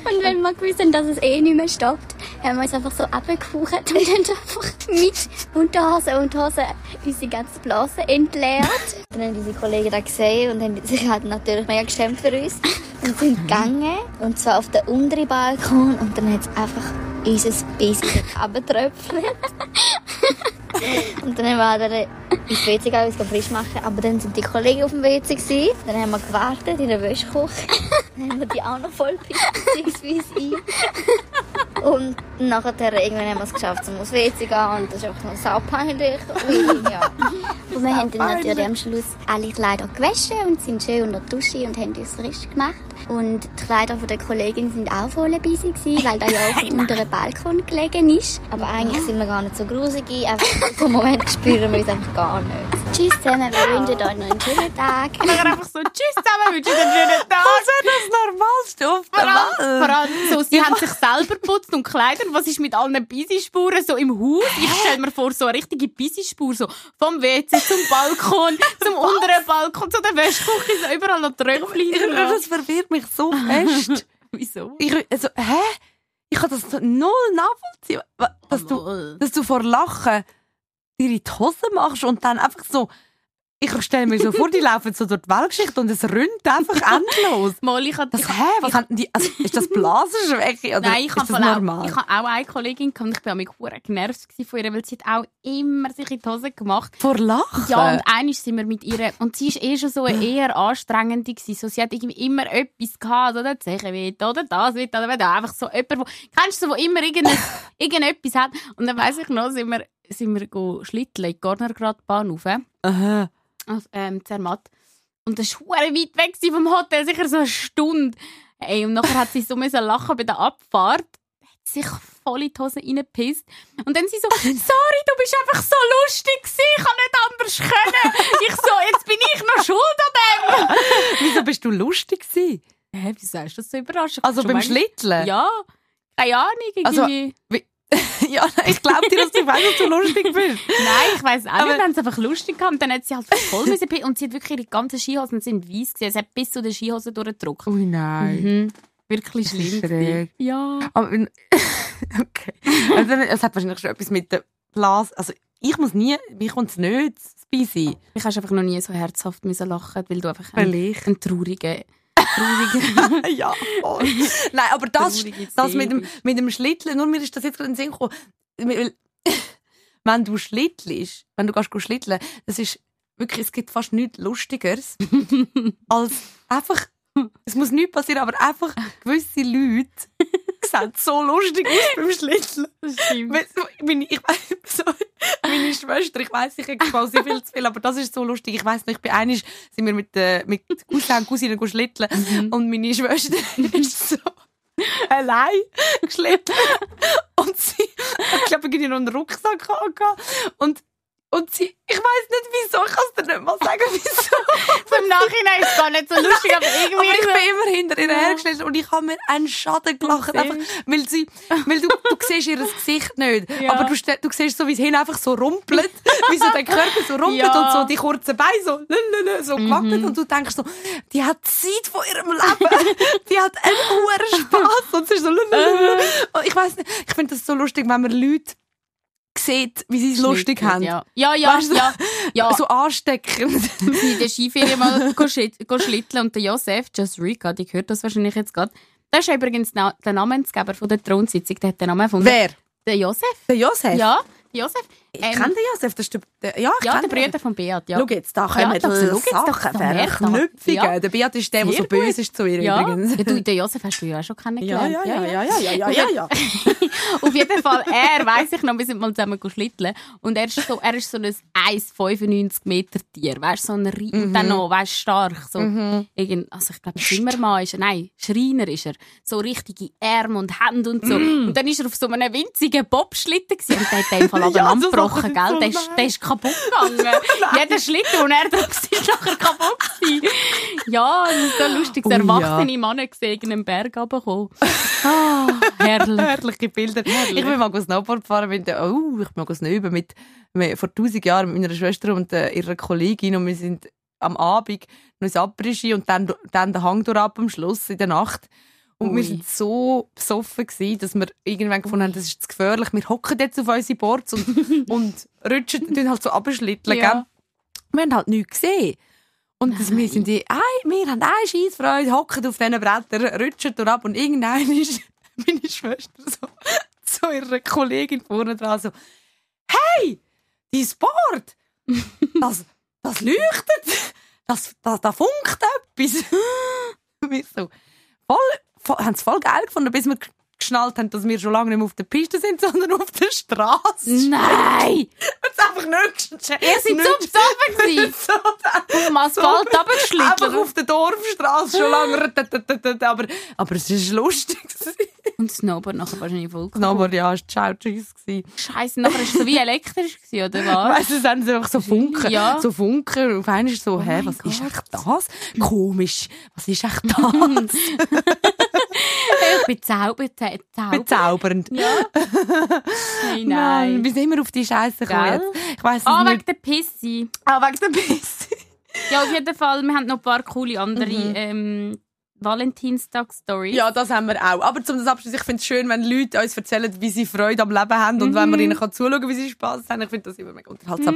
Und wenn wir gewusst haben, dass es eh nicht mehr stoppt, haben wir uns einfach so abgekucht und dann einfach mit Unterhose und Hose unsere ganze Blase entleert. Dann haben unsere Kollegen das gesehen und haben sich halt natürlich mega geschämt für uns. Und sind gegangen. Und zwar auf den unteren Balkon. Und dann hat es einfach unser bisschen abgetröpfelt. Und dann haben wir halt ins WC gegangen, uns frisch machen. Aber dann sind die Kollegen auf dem WC gewesen. Dann haben wir gewartet in der Wäschküche. Dann haben wir die auch noch voll beziehungsweise ich. Und nachher irgendwann haben wir es geschafft, um aufs WC zu gehen. Und das ist einfach noch saupeinlich. Ui, ja. Und wir haben dann natürlich am Schluss alle Kleider gewaschen und sind schön unter der Dusche und haben uns frisch gemacht. Und die Kleider von der Kollegin sind auch voll busy gewesen, weil da ja auch unter dem Balkon gelegen ist. Aber eigentlich sind wir gar nicht so grusig. Einfach vom Moment spüren wir uns einfach gar nicht. Tschüss zusammen, wir wünschen euch noch einen schönen Tag. Und dann einfach so, tschüss zusammen, wünsche ich einen schönen Tag. was ist das Normalste auf Vor der allem, vor Welt? allem so, sie haben sich selber geputzt und gekleidet. Was ist mit allen Bissi-Spuren so im Haus? Ich stelle mir vor, so eine richtige Bissi-Spur, so vom WC zum Balkon, zum unteren Balkon, zu der Wäschküche, so überall noch Tröpfchen. Ich, das verwirrt mich so fest. Wieso? Ich, also, hä? Ich kann das so null nachvollziehen. Dass du, dass du vor Lachen dir in die Hose machst und dann einfach so. Ich stelle mir so vor, die laufen so durch die Weltgeschichte und es rinnt einfach endlos. Mal, ich hatte, Das, hä? Was haben die, also, ist das Blasenschwäche oder Nein, ich ist habe das voll auch, normal? ich habe auch eine Kollegin gehabt und ich war auch mit genervt von ihr, weil sie hat auch immer sich in die Hose gemacht. vor Lachen? Ja, und einmal sind wir mit ihr, und sie ist eh schon so eine eher anstrengende gewesen. So, sie hat irgendwie immer etwas gehabt, oder Zeche wird, oder das wird, oder da. Einfach so jemand, wo, kennst du wo immer irgendetwas hat. Und dann weiss ich noch, sind wir, sind wir schlitteln in die Gornergrad Bahnhof, äh, Aha. auf, ähm, Zermatt. Und das war weit weg vom Hotel, sicher so eine Stunde. Ey, und nachher hat sie so müssen lachen bei der Abfahrt. Hat sich voll in die Hose reingepisst. Und dann sie so, sorry, du bist einfach so lustig gewesen, ich kann nicht anders können. Ich so, jetzt bin ich noch schuld an dem. Wieso bist du lustig gewesen? Hä, wie sagst du das so überraschend? Also beim manchmal- Schlitteln? Ja. Keine Ahnung, Also- irgendwie. ja, ich glaube dir, dass du weißt, dass du lustig bist. Nein, ich weiss auch nicht, wir haben es einfach lustig gehabt. Und dann hat sie halt voll müssen und sie hat wirklich ihre ganzen Skihosen sind weiss gewesen. Es hat bis zu den Skihosen durchgedruckt. Ui, nein. Mhm. Wirklich schlimm. schräg. Ja. Aber okay. Also, es hat wahrscheinlich schon etwas mit der Blase. Also, ich muss nie, mich kommt es nicht sein. Ich hast einfach noch nie so herzhaft müssen lachen, weil du einfach ein, ein trauriger, trauriger ja, voll. Nein, aber das, das mit, dem, mit dem Schlitteln, nur mir ist das jetzt gerade in den Sinn gekommen. Weil, wenn du schlittelst, wenn du gehst schlitteln, das ist wirklich, es gibt fast nichts Lustigeres, als einfach, es muss nichts passieren, aber einfach gewisse Leute sehen so lustig aus beim Schlitteln. Weil so, Meine, ich so, meine Schwester, ich weiss, ich expose viel zu viel, aber das ist so lustig. Ich weiss noch, ich bin einig, sind wir mit, äh, mit Cousin und Cousinen schlitteln und meine Schwester ist so allein geschlittelt und sie hat, glaube ich, noch einen Rucksack angehabt und und sie, ich weiss nicht wieso, ich kann es dir nicht mal sagen, wieso. So Im Nachhinein ist es gar nicht so lustig, aber irgendwie... Aber ich bin immer hinter ihr hergestellt und ich habe mir einen Schaden gelacht. Einfach, weil sie, weil du, du siehst ihr Gesicht nicht. Ja. Aber du, du siehst so, wie es hin einfach so rumpelt. wie so der Körper so rumpelt Ja. Mhm. und so die kurzen Beine so, lülülü, so gewackelt. Und du denkst so, die hat Zeit von ihrem Leben. die hat einen hohen Spass. Und sie ist so, lülülü. Und ich weiss nicht, ich finde das so lustig, wenn man Leute sieht, wie sie es lustig haben. Ja, ja, ja. Weißt du? ja, ja. So ansteckend. Sind in der Skiferie mal schlitteln und der Josef, Just Rika, die hört das wahrscheinlich jetzt gerade. Der ist übrigens der Namensgeber von der Thronsitzung, der hat den Namen erfunden. Wer? Der Josef? Der Josef? Ja, der Josef. Ich kenne den Josef, das ist der, der ja, ich Ja, der den. Bruder von Beat, ja. Schau jetzt, da kommen Ja, die schau jetzt, Sachen da. Ja. Der Beat ist der, der so böse ist zu ihr ja. übrigens. ja, du, den Josef hast du ja auch schon Ja, kennengelernt. ja, ja, ja, ja, ja, ja, ja, ja. Auf jeden Fall, er weiss ich noch, wir sind mal zusammen schlitteln und er ist so, er ist so ein 1,95 Meter Tier, weißt so ein Rie und dann noch, weißt stark, so irgend, also ich glaube Zimmermann ist er, nein, Schreiner ist er, so richtige Arme und Hände und so und dann ist er auf so einem winzigen Bobschlitten gewesen und der hat den Fall aber Ja, Sachen gell, so der ist, der ist kaputt gegangen. Jeder Schlitten, und er drauf war, ist nachher kaputt gewesen. Ja, das ist so lustig, der ja. erwachsene Mann gesehen, einen Berg runtergekommen. Ah, herrlich. Herrliche Bilder. Ich bin mal Snowboard fahren mit, oh, ich bin mal snowben mit, mit, vor tausend Jahren mit meiner Schwester und äh, ihrer Kollegin und wir sind am Abend noch ins Après-Ski und dann, dann den Hang durch ab am Schluss in der Nacht. Und wir Ui. sind so besoffen gewesen, dass wir irgendwann gefunden haben, das ist zu gefährlich. Wir hocken jetzt auf unsere Boards und, und rutschen, tun halt so abschlitteln, Ja. gell? Wir haben halt nichts gesehen. Und das, wir, sind die, ein, wir haben eine Scheissfreude, hocken auf diesen Brettern, rutschen durch ab und irgendwann ist meine Schwester so zu ihrer Kollegin vorne dran so «Hey, dein Board, das, das leuchtet, das, das, da funkt etwas.» Wir so voll, haben es voll geil gefunden, bis wir geschnallt haben, dass wir schon lange nicht mehr auf der Piste sind, sondern auf der Straße. Nein! Es einfach nicht Ihr seid so besoffen so Auf dem Asphalt Einfach runtergeschlittert. auf der Dorfstraße schon lange. Aber, aber es war lustig. Und Snowboard nachher wahrscheinlich voll Aber ja, es war Tschüss. Scheiße, nachher war es so wie elektrisch, gewesen, oder was? Weißt du, es haben einfach so Funken. Ja. So Funken. Und auf einmal ist so, hä, mein was ist Gott. echt das? Komisch. Was ist echt das? zaubert. Bezaubernd. Ja. Nein, Mann, nein. wie sind wir auf die Scheiße gekommen jetzt? Ich weiss es Ah, wegen der Pisse. Ah, wegen der Piss. Ja, auf jeden Fall, wir haben noch ein paar coole andere ähm, Valentinstag-Stories. Ja, das haben wir auch. Aber zum Abschluss, ich finde es schön, wenn Leute uns erzählen, wie sie Freude am Leben haben und wenn man ihnen kann zuschauen kann, wie sie Spaß haben. Ich finde das immer mega unterhaltsam.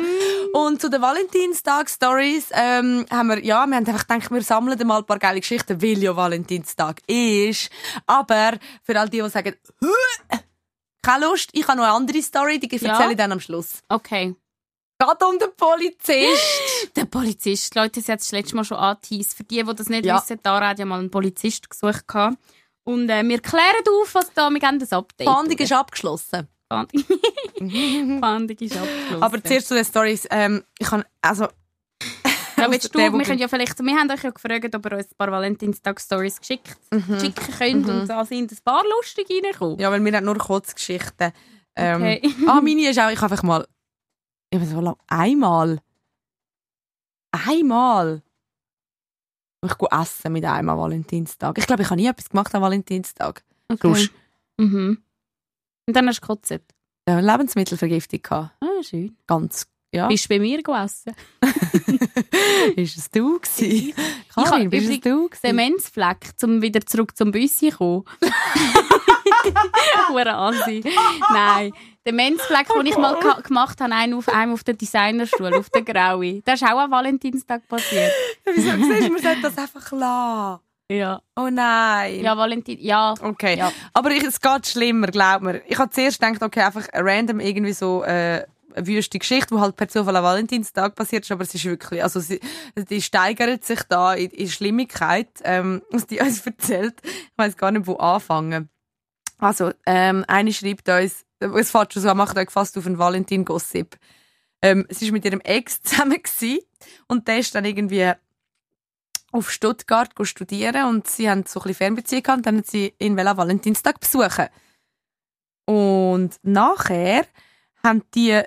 Und zu den Valentinstag-Stories ähm, haben wir, ja, wir haben einfach gedacht, wir sammeln mal ein paar geile Geschichten, weil ja Valentinstag ist. Aber für all die, die sagen, «Hä? keine Lust, ich habe noch eine andere Story, die Ja. erzähle ich dann am Schluss. Okay. Geht um den Polizist. Der Polizist, Leute, sie hat das letzte Mal schon angeteased. Für die, die das nicht Ja. wissen, Dara hat ja mal einen Polizist gesucht. gehabt. Und äh, wir klären auf, was da, wir geben das Update. Fahndung ist abgeschlossen. Fahndung. Ist abgeschlossen. Aber zuerst zu den Stories. Ähm, ich kann, also, Ja, willst du, wir können ja vielleicht, wir haben euch ja gefragt, ob ihr uns ein paar Valentinstag-Stories geschickt, Mhm. schicken könnt und da sind ein paar lustige reingekommen. Ja, weil wir haben nur Kurzgeschichten. Ähm, Okay. ah, meine ist auch, ich habe einfach mal, ich weiß so lang, einmal, einmal, ich gehe essen mit einem am Valentinstag. Ich glaube, ich habe nie etwas gemacht am Valentinstag. Okay. Lust. Mhm. Und dann hast du gekotzt. Ich hatte Lebensmittelvergiftung. Gehabt. Ah, schön. Ganz, ja. Bist du bei mir gegessen? ist es du gewesen? habe Karin, bist es du gewesen? Demenzfleck, um wieder zurück zum Büssi zu kommen. Hure Asi. Nein. Demenzfleck, den ich mal gemacht habe, einen auf einem auf der Designerstuhl, auf der Graue. Das ist auch am Valentinstag passiert. Wieso siehst du, man sollte das einfach lassen. Ja. Oh nein. Ja, Valentin, ja. Okay. Ja. Aber ich, es geht schlimmer, glaub mir. Ich habe zuerst gedacht, okay, einfach random irgendwie so äh, eine wüste Geschichte, die halt per Zufall am Valentinstag passiert ist, aber es ist wirklich, also sie, die steigert sich da in, in Schlimmigkeit, ähm, was die uns erzählt. Ich weiß gar nicht, wo anfangen. Also, ähm, eine schreibt uns, es fährt schon so, macht euch fast auf einen Valentin-Gossip. Ähm, sie war mit ihrem Ex zusammen gewesen, und der ist dann irgendwie auf Stuttgart go studieren und sie haben so ein bisschen Fernbeziehung gehabt und dann hat sie ihn am Valentinstag besuchen. Und nachher haben die,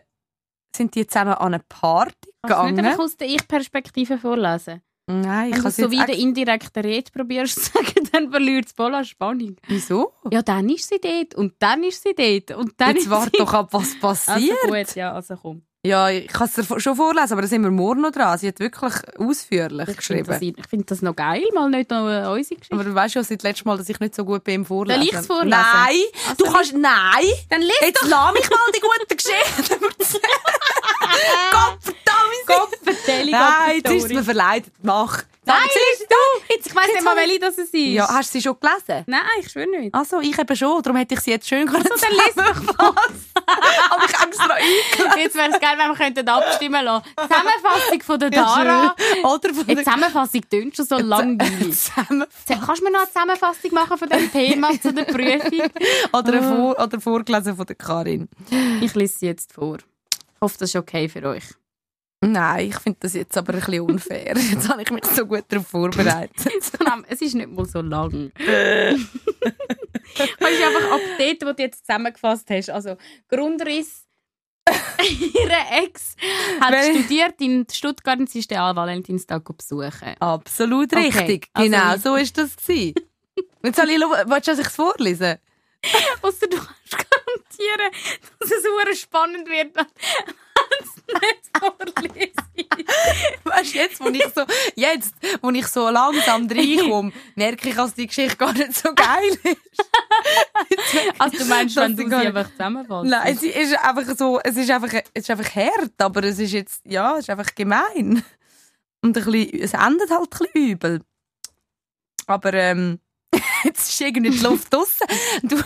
sind die zusammen an eine Party Kannst du nicht gegangen. einfach aus der Ich-Perspektive vorlesen? Nein, ich Wenn du so wie jetzt der indirekte Rede probierst zu sagen, dann verliert es voll an Spannung. Wieso? Ja, dann ist sie dort und dann ist sie dort und dann Jetzt ist warte sie... doch ab, was passiert. Also gut, ja, also komm. Ja, ich kann es dir schon vorlesen, aber da sind wir morgen noch dran. Sie hat wirklich ausführlich Ich finde das, geschrieben. ich find das noch geil, mal nicht noch äh, unsere Geschichte. Aber du weißt ja seit letztem Mal, dass ich nicht so gut bin im Vorlesen. Soll ich's vorlesen? Nein! Also du kannst... Nein! Dann lies Jetzt lass mich mal die guten Geschichten erzählen. Gott Vertellung, Nein, jetzt ist es mir verleidet. Mach. Nein, Jetzt du! Jetzt, ich weiss nicht mal, welche das es ist. Ja, hast du sie schon gelesen? Nein, ich schwöre nicht. Also, ich eben schon. Darum hätte ich sie jetzt schön können dann lies doch Aber ich extra eingeladen. Jetzt wäre es geil, wenn wir könnten abstimmen lassen. Zusammenfassung von der Dara. Oder von der... Zusammenfassung tönt schon so langweilig. Zusammen- Z- Kannst du mir noch eine Zusammenfassung machen von dem Thema zu der Prüfung? Oder, eine vor oder vorgelesen von der Karin. Ich lese sie jetzt vor. Ich hoffe, das ist okay für euch. Nein, ich finde das jetzt aber ein bisschen unfair. Jetzt habe ich mich so gut darauf vorbereitet. es ist nicht mal so lang. Es ist einfach ab dort, wo du jetzt zusammengefasst hast. Also Grundriss. Ihre Ex hat Wel- studiert in Stuttgart und sie ist den Valentinstag besuchen. Absolut Okay, richtig. also genau, so ist das gewesen. Jetzt soll ich, willst du, dass ich es vorlesen? Ausser du kannst garantieren, dass es spannend wird, Weißt du, jetzt, wo ich so, jetzt, wo ich so langsam reinkomme, merke ich, dass die Geschichte gar nicht so geil ist. Also du meinst, wenn du sie nicht- einfach zusammenfasst? Nein, sie ist einfach so, es ist einfach, es ist einfach hart, aber es ist jetzt, ja, es ist einfach gemein. Und ein bisschen, es endet halt ein bisschen übel. Aber, ähm, jetzt ist irgendwie die Luft draussen. Du,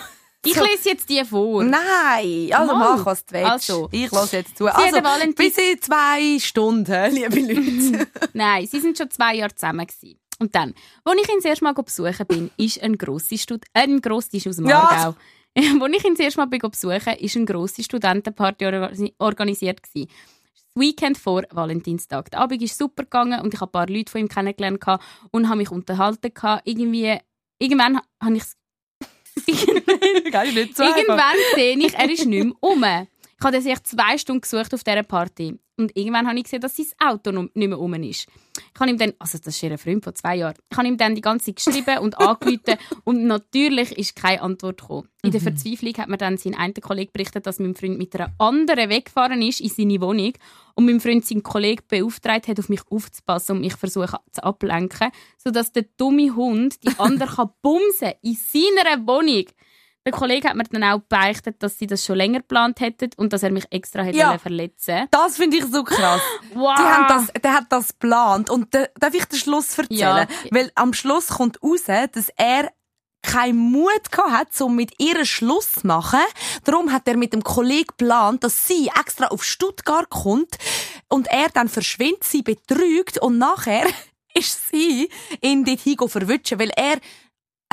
Ich lese jetzt die vor. Nein, also Mal. mach, was du willst. Also. ich lasse jetzt zu. Sie Also, bis in zwei Stunden, liebe Leute. Nein, sie sind schon zwei Jahre zusammen gewesen. Und dann, als ich ihn das erste Mal besuchen bin, ist ein grosser Stud äh, ein grosser aus dem Ja. Aargau. Als ich ihn das erste Mal bin besuchen ist eine grosse Studentenparty orga- organisiert gewesen. Das Weekend vor Valentinstag. Der Abend ist super gegangen und ich habe ein paar Leute von ihm kennengelernt und habe mich unterhalten. Irgendwie, irgendwann habe ich Geil, nicht so. Irgendwann sehe ich, er ist nicht mehr um. Ich habe sich zwei Stunden gesucht auf dieser Party. Und irgendwann habe ich gesehen, dass sein Auto nicht mehr um ist. Ich habe ihm dann, also das ist ihr Freund von zwei Jahren, ich habe ihm dann die ganze Zeit geschrieben und angerufen und natürlich ist keine Antwort gekommen. In der Verzweiflung hat mir dann sein einer Kollege berichtet, dass mein Freund mit einer anderen weggefahren ist in seine Wohnung und mein Freund seinen Kollegen beauftragt hat, auf mich aufzupassen und mich versuchen zu ablenken, sodass der dumme Hund die andere kann bumsen in seiner Wohnung. Der Kollege hat mir dann auch beichtet, dass sie das schon länger geplant hätten und dass er mich extra hätte Ja. verletzen Das finde ich so krass. Wow. Die haben das, der hat das geplant. Und da, darf ich den Schluss erzählen? Ja. Weil am Schluss kommt raus, dass er keinen Mut gehabt um mit ihr Schluss zu machen. Darum hat er mit dem Kollegen geplant, dass sie extra auf Stuttgart kommt und er dann verschwindet, sie betrügt und nachher ist sie ihn dorthin verwutschen, weil er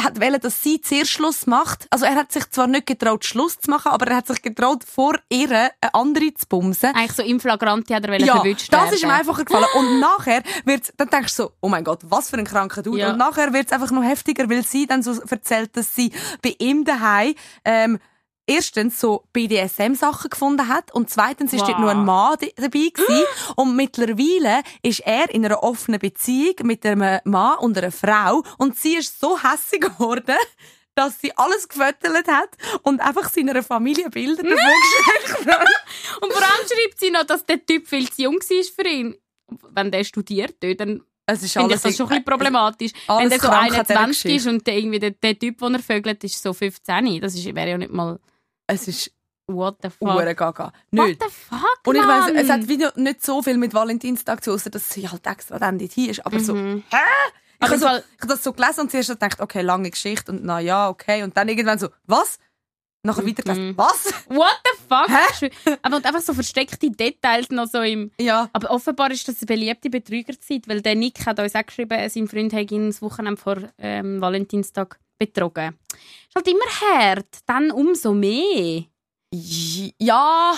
hat wollen, dass sie zuerst Schluss macht. Also er hat sich zwar nicht getraut, Schluss zu machen, aber er hat sich getraut, vor ihr eine andere zu bumsen. Eigentlich so im Flagranti hat er Ja, verwünscht das werden. ist ihm einfacher gefallen. Und nachher wird's, dann denkst du so, oh mein Gott, was für ein kranker Dude. Ja. Und nachher wird's einfach noch heftiger, weil sie dann so erzählt, dass sie bei ihm daheim ähm, erstens so BDSM-Sachen gefunden hat und zweitens ist Wow. dort nur ein Mann dabei gewesen. und mittlerweile ist er in einer offenen Beziehung mit einem Mann und einer Frau und sie ist so hässig geworden, dass sie alles gefüttert hat und einfach seiner Familie Bilder davon geschickt hat. Und vor allem schreibt sie noch, dass der Typ viel zu jung war für ihn. Wenn der studiert, dann Es ist finde ich das schon ein bisschen problematisch. alles Wenn der so krank an dieser 21 ist und der, irgendwie der, der Typ, den er vögelt, ist so 15. Das wäre ja nicht mal Es ist what the fuck. Ure Gaga. What Nicht. the fuck, Und ich weiss, es hat wieder nicht so viel mit Valentinstag zu, außer dass sie halt extra dann dorthin ist. Aber so, Mhm. hä? Ich habe so, ich hab das so gelesen und zuerst gedacht, okay, lange Geschichte und na ja, okay. Und dann irgendwann so, was? Nachher Mhm. was? What the fuck? Hä? Aber und einfach so versteckte Details noch so im... Ja. Aber offenbar ist das eine beliebte Betrügerzeit, weil der Nick hat uns auch geschrieben, sein Freund hätte ihn das Wochenende vor ähm, Valentinstag betrogen. Ist halt immer hart, dann umso mehr. Ja.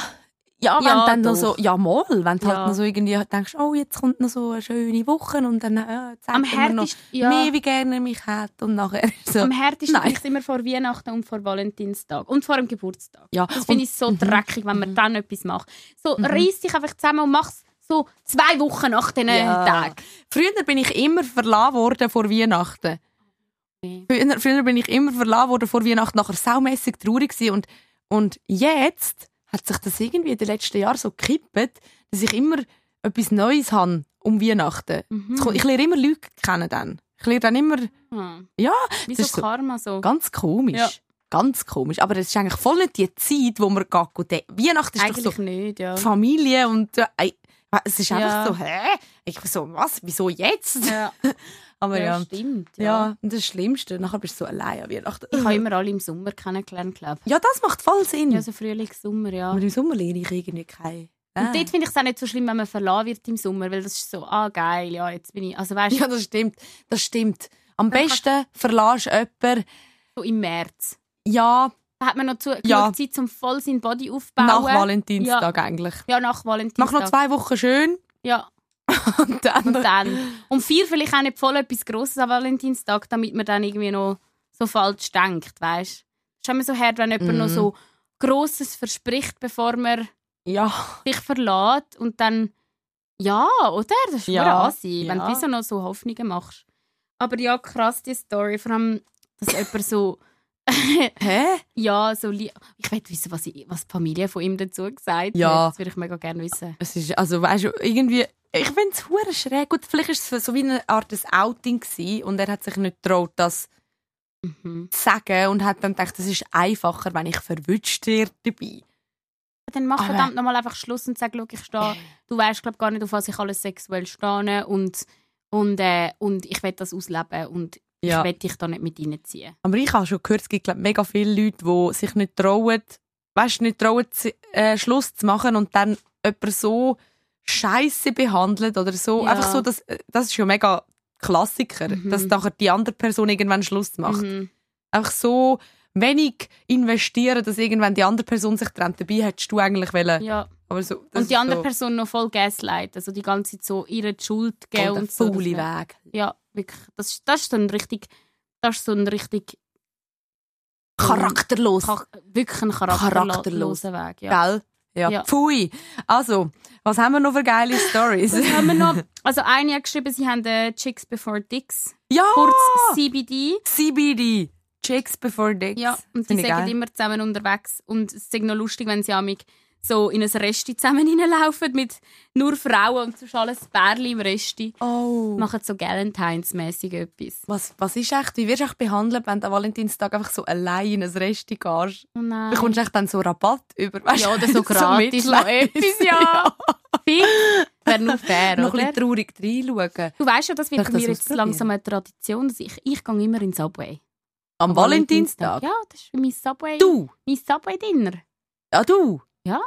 Ja, wenn Ja, dann noch doch. so, ja mal, wenn du Ja. halt noch so irgendwie denkst, oh, jetzt kommt noch so eine schöne Woche und dann äh, zeigt Am mir noch ja. mehr, wie gerne er mich hat und nachher so. Am härtesten ich immer vor Weihnachten und vor Valentinstag und vor dem Geburtstag. Ja, Das finde ich so dreckig, wenn man dann etwas macht. So, Mhm. reiss dich einfach zusammen und mach's so zwei Wochen nach diesen Ja. Tagen. Früher bin ich immer verlassen worden vor Weihnachten. Früher, früher bin ich immer verlassen worden vor Weihnachten, nachher saumässig traurig gewesen. und und jetzt hat sich das irgendwie in den letzten Jahren so gekippt, dass ich immer etwas Neues habe um Weihnachten. Mhm. Ich lerne immer Leute kennen dann. Ich lerne dann immer, Hm. ja, Wie das so ist Karma so. ganz komisch. Ja. Ganz komisch. Aber es ist eigentlich voll nicht die Zeit, wo man geht. Weihnachten ist Eigentlich doch so nicht, ja. Familie und äh, es ist einfach Ja. so, hä? Ich so, was? Wieso jetzt? Ja, Aber ja. ja, stimmt. Ja, Ja. und das Schlimmste. Nachher bist du so allein an Weihnachten. Ich habe immer alle im Sommer kennengelernt, glaube Ja, das macht voll Sinn. ich. Ja, so Frühling, Sommer, ja. Aber im Sommer lerne ich irgendwie keine. Ah. Und dort finde ich es auch nicht so schlimm, wenn man verlassen wird im Sommer, weil das ist so, ah geil, ja, jetzt bin ich, also weißt Ja, das stimmt. Das stimmt. Am Dann besten verlässt jemanden, so im März. ja, Da hat man noch zu, genug Ja. Zeit, um voll seinen Body aufzubauen. nach Valentinstag eigentlich. Ja, nach Mach Valentinstag. noch zwei Wochen schön Ja, und dann. und dann. Und vier vielleicht auch nicht voll etwas Grosses an Valentinstag, damit man dann irgendwie noch so falsch denkt, weißt du. Ist so hart, wenn jemand Mhm. noch so Grosses verspricht, bevor man ja, dich verlässt und dann ja, oder? Das ist Ja, Asi, wenn ja. du so noch so Hoffnungen machst. Aber ja, krass die Story, vor allem, dass jemand so hä? ja, so li- ich will wissen, was, ich, was die Familie von ihm dazu gesagt Ja. hat. Das würde ich mega gerne wissen. Es ist, also weißt du, irgendwie, ich finde es hure schräg. Gut, vielleicht ist es so wie eine Art des Outing gewesen und er hat sich nicht getraut, das Mhm. zu sagen und hat dann gedacht, es ist einfacher, wenn ich verwünscht werde dabei. Dann mach Aber- verdammt nochmal einfach Schluss und sag, schau, ich stehe, du weißt glaub gar nicht, auf was ich alles sexuell stehe und, und, äh, und ich will das ausleben und Ja. ich will dich da nicht mit reinziehen. Aber ich habe schon gehört, es gibt glaub, mega viele Leute, die sich nicht trauen, weißt, nicht trauen, äh, Schluss zu machen und dann jemanden so scheiße behandelt oder so. Ja. Einfach so, das, äh, das ist ja mega Klassiker, Mhm. dass nachher die andere Person irgendwann Schluss macht. Mhm. Einfach so wenig investieren, dass irgendwann die andere Person sich trennt. Dabei hättest du eigentlich wollen. Ja. Aber so, Und die andere so Person noch voll gaslight, also die ganze Zeit so ihre Schuld geben der und so. Weg. Ja, wirklich. Das, ist- das ist so ein richtig, das ist so ein richtig, Charakterlos. Char- wirklich ein Charakterlos. charakterloser Weg. Ja. Gell? Ja. Ja. Pfui. Also, was haben wir noch für geile Stories? Was haben wir noch? Also eine hat geschrieben, sie haben äh, Chicks Before Dicks, ja! kurz CBD. CBD. Chicks before dicks. Ja, und ich sind geil. immer zusammen unterwegs. Und es ist noch lustig, wenn sie amig so in ein Resti zusammen reinlaufen mit nur Frauen und sonst alles Bärli im Resti. Oh. Machen so Galentines-mäßig etwas. Was, was ist echt, wie wirst du echt behandelt, wenn du am Valentinstag einfach so allein in ein Resti gehst? Oh nein. Bekommst du echt dann so Rabatt über? Weißt, ja, oder so gratis noch Mitleid. etwas, ja. Fix. Wäre nur fair, Noch ein bisschen traurig reinschauen. Du weißt ja, das wird bei mir jetzt langsam eine Tradition. Dass ich, ich gehe immer in Subway. Am Valentinstag? Ja, das ist mein Subway. Du? Mein Subway-Dinner. Ja, du? Ja.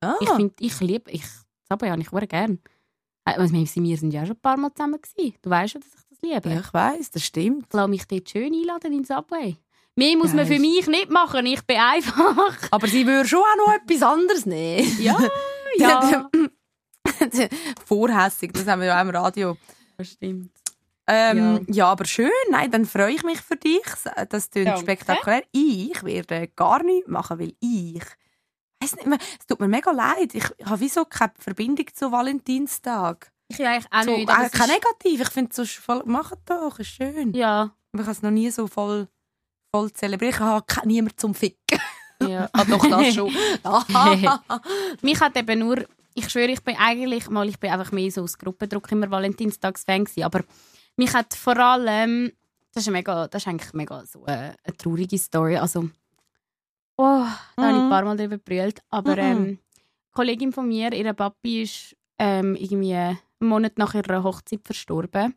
Ah. Ich finde, ich liebe, ich, Subway habe ich sehr gern. Äh, also, wir sind- ja schon ein paar Mal zusammen gewesen. Du weißt ja, dass ich das liebe. ja, ich weiss, das stimmt. Ich lasse mich dort schön einladen in Subway. Mehr muss man für mich nicht machen. Ich bin einfach. Aber sie würde schon auch noch etwas anderes nehmen. Ja, ja. Vorhässig, das haben wir ja auch im Radio. das stimmt. Ähm, ja. aber schön. Nein, dann freue ich mich für dich. Das klingt Danke. spektakulär. Ich werde gar nichts machen, weil ich weiss nicht mehr, es tut mir mega leid. Ich habe wieso keine Verbindung zu Valentinstag. Ich eigentlich auch So, nicht. äh, kein Negativ. Ich finde es so voll, mach doch, ist schön. Ja, Aber ich habe es noch nie so voll, voll zelebriert. Ich habe niemanden zum Ficken. ja. Ah, doch, das schon. Mich hat eben nur, ich schwöre, ich bin eigentlich, mal, ich bin einfach mehr so aus Gruppendruck immer Valentinstags-Fan gewesen, aber mich hat vor allem, das ist, mega, das ist eigentlich mega so eine, eine traurige Story, also, oh, da habe ich ein Mhm. paar Mal drüber gebrüllt, aber Mhm. ähm, eine Kollegin von mir, ihre Papi ist ähm, irgendwie einen Monat nach ihrer Hochzeit verstorben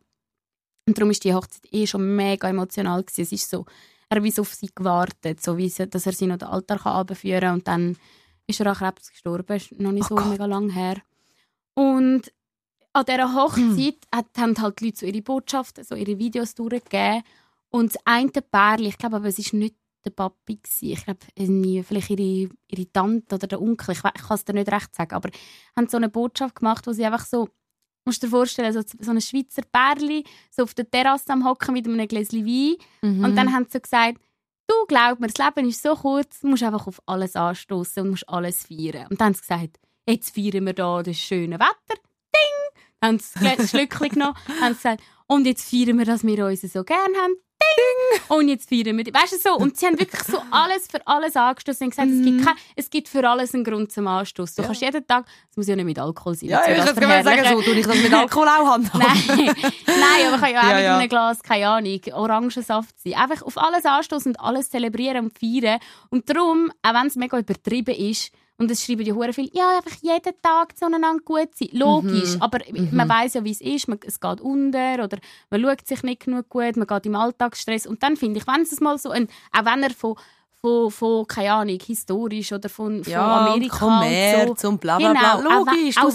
und darum ist die Hochzeit eh schon mega emotional gewesen. Es ist so, er hat auf sie gewartet, so wie sie, dass er sie noch den Altar kann runterführen kann und dann ist er an Krebs gestorben, ist noch nicht Oh so Gott. mega lang her. Und an dieser Hochzeit hat, haben halt die Leute so ihre Botschaften, so ihre Videos durchgegeben. Und das eine Pärchen, ich glaube aber, es war nicht der Papi. Gewesen. Ich glaube, vielleicht ihre, ihre Tante oder der Onkel, ich, ich kann es dir nicht recht sagen, aber haben so eine Botschaft gemacht, wo sie einfach so, musst dir vorstellen, so, so ein Schweizer Pärchen, so auf der Terrasse am Hocken mit einem Gläschen Wein. Mhm. Und dann haben sie so gesagt, du glaub mir, das Leben ist so kurz, du musst einfach auf alles anstoßen und musst alles feiern. Und dann haben sie gesagt, jetzt feiern wir da das schöne Wetter. Ding! Haben sie das Schlückchen genommen, sie gesagt, und jetzt feiern wir, dass wir uns so gerne haben. Ding! Und jetzt feiern wir. Weißt du so? Und sie haben wirklich so alles für alles angestoßen und gesagt, es, gibt kein, es gibt für alles einen Grund zum Anstoßen. Du kannst jeden Tag, es muss ja nicht mit Alkohol sein. Ja, ich würde sagen, so tue ich das mit Alkohol auch handhaben. Nein, Nein, aber kann ja auch Ja, mit ja. einem Glas, keine Ahnung, Orangensaft sein. Einfach auf alles anstoßen und alles zelebrieren und feiern. Und darum, auch wenn es mega übertrieben ist, und es schreiben ja hure viel, ja, einfach jeden Tag zueinander gut sein. Logisch, Mhm. aber man weiß ja, wie es ist. Man, es geht unter oder man schaut sich nicht genug gut, man geht im Alltagsstress. Und dann finde ich, wenn es mal so ein, auch wenn er von, von, von, keine Ahnung, historisch oder von, von Ja, Amerika Kommerz und so. und bla bla bla. Genau, auch Logisch, auch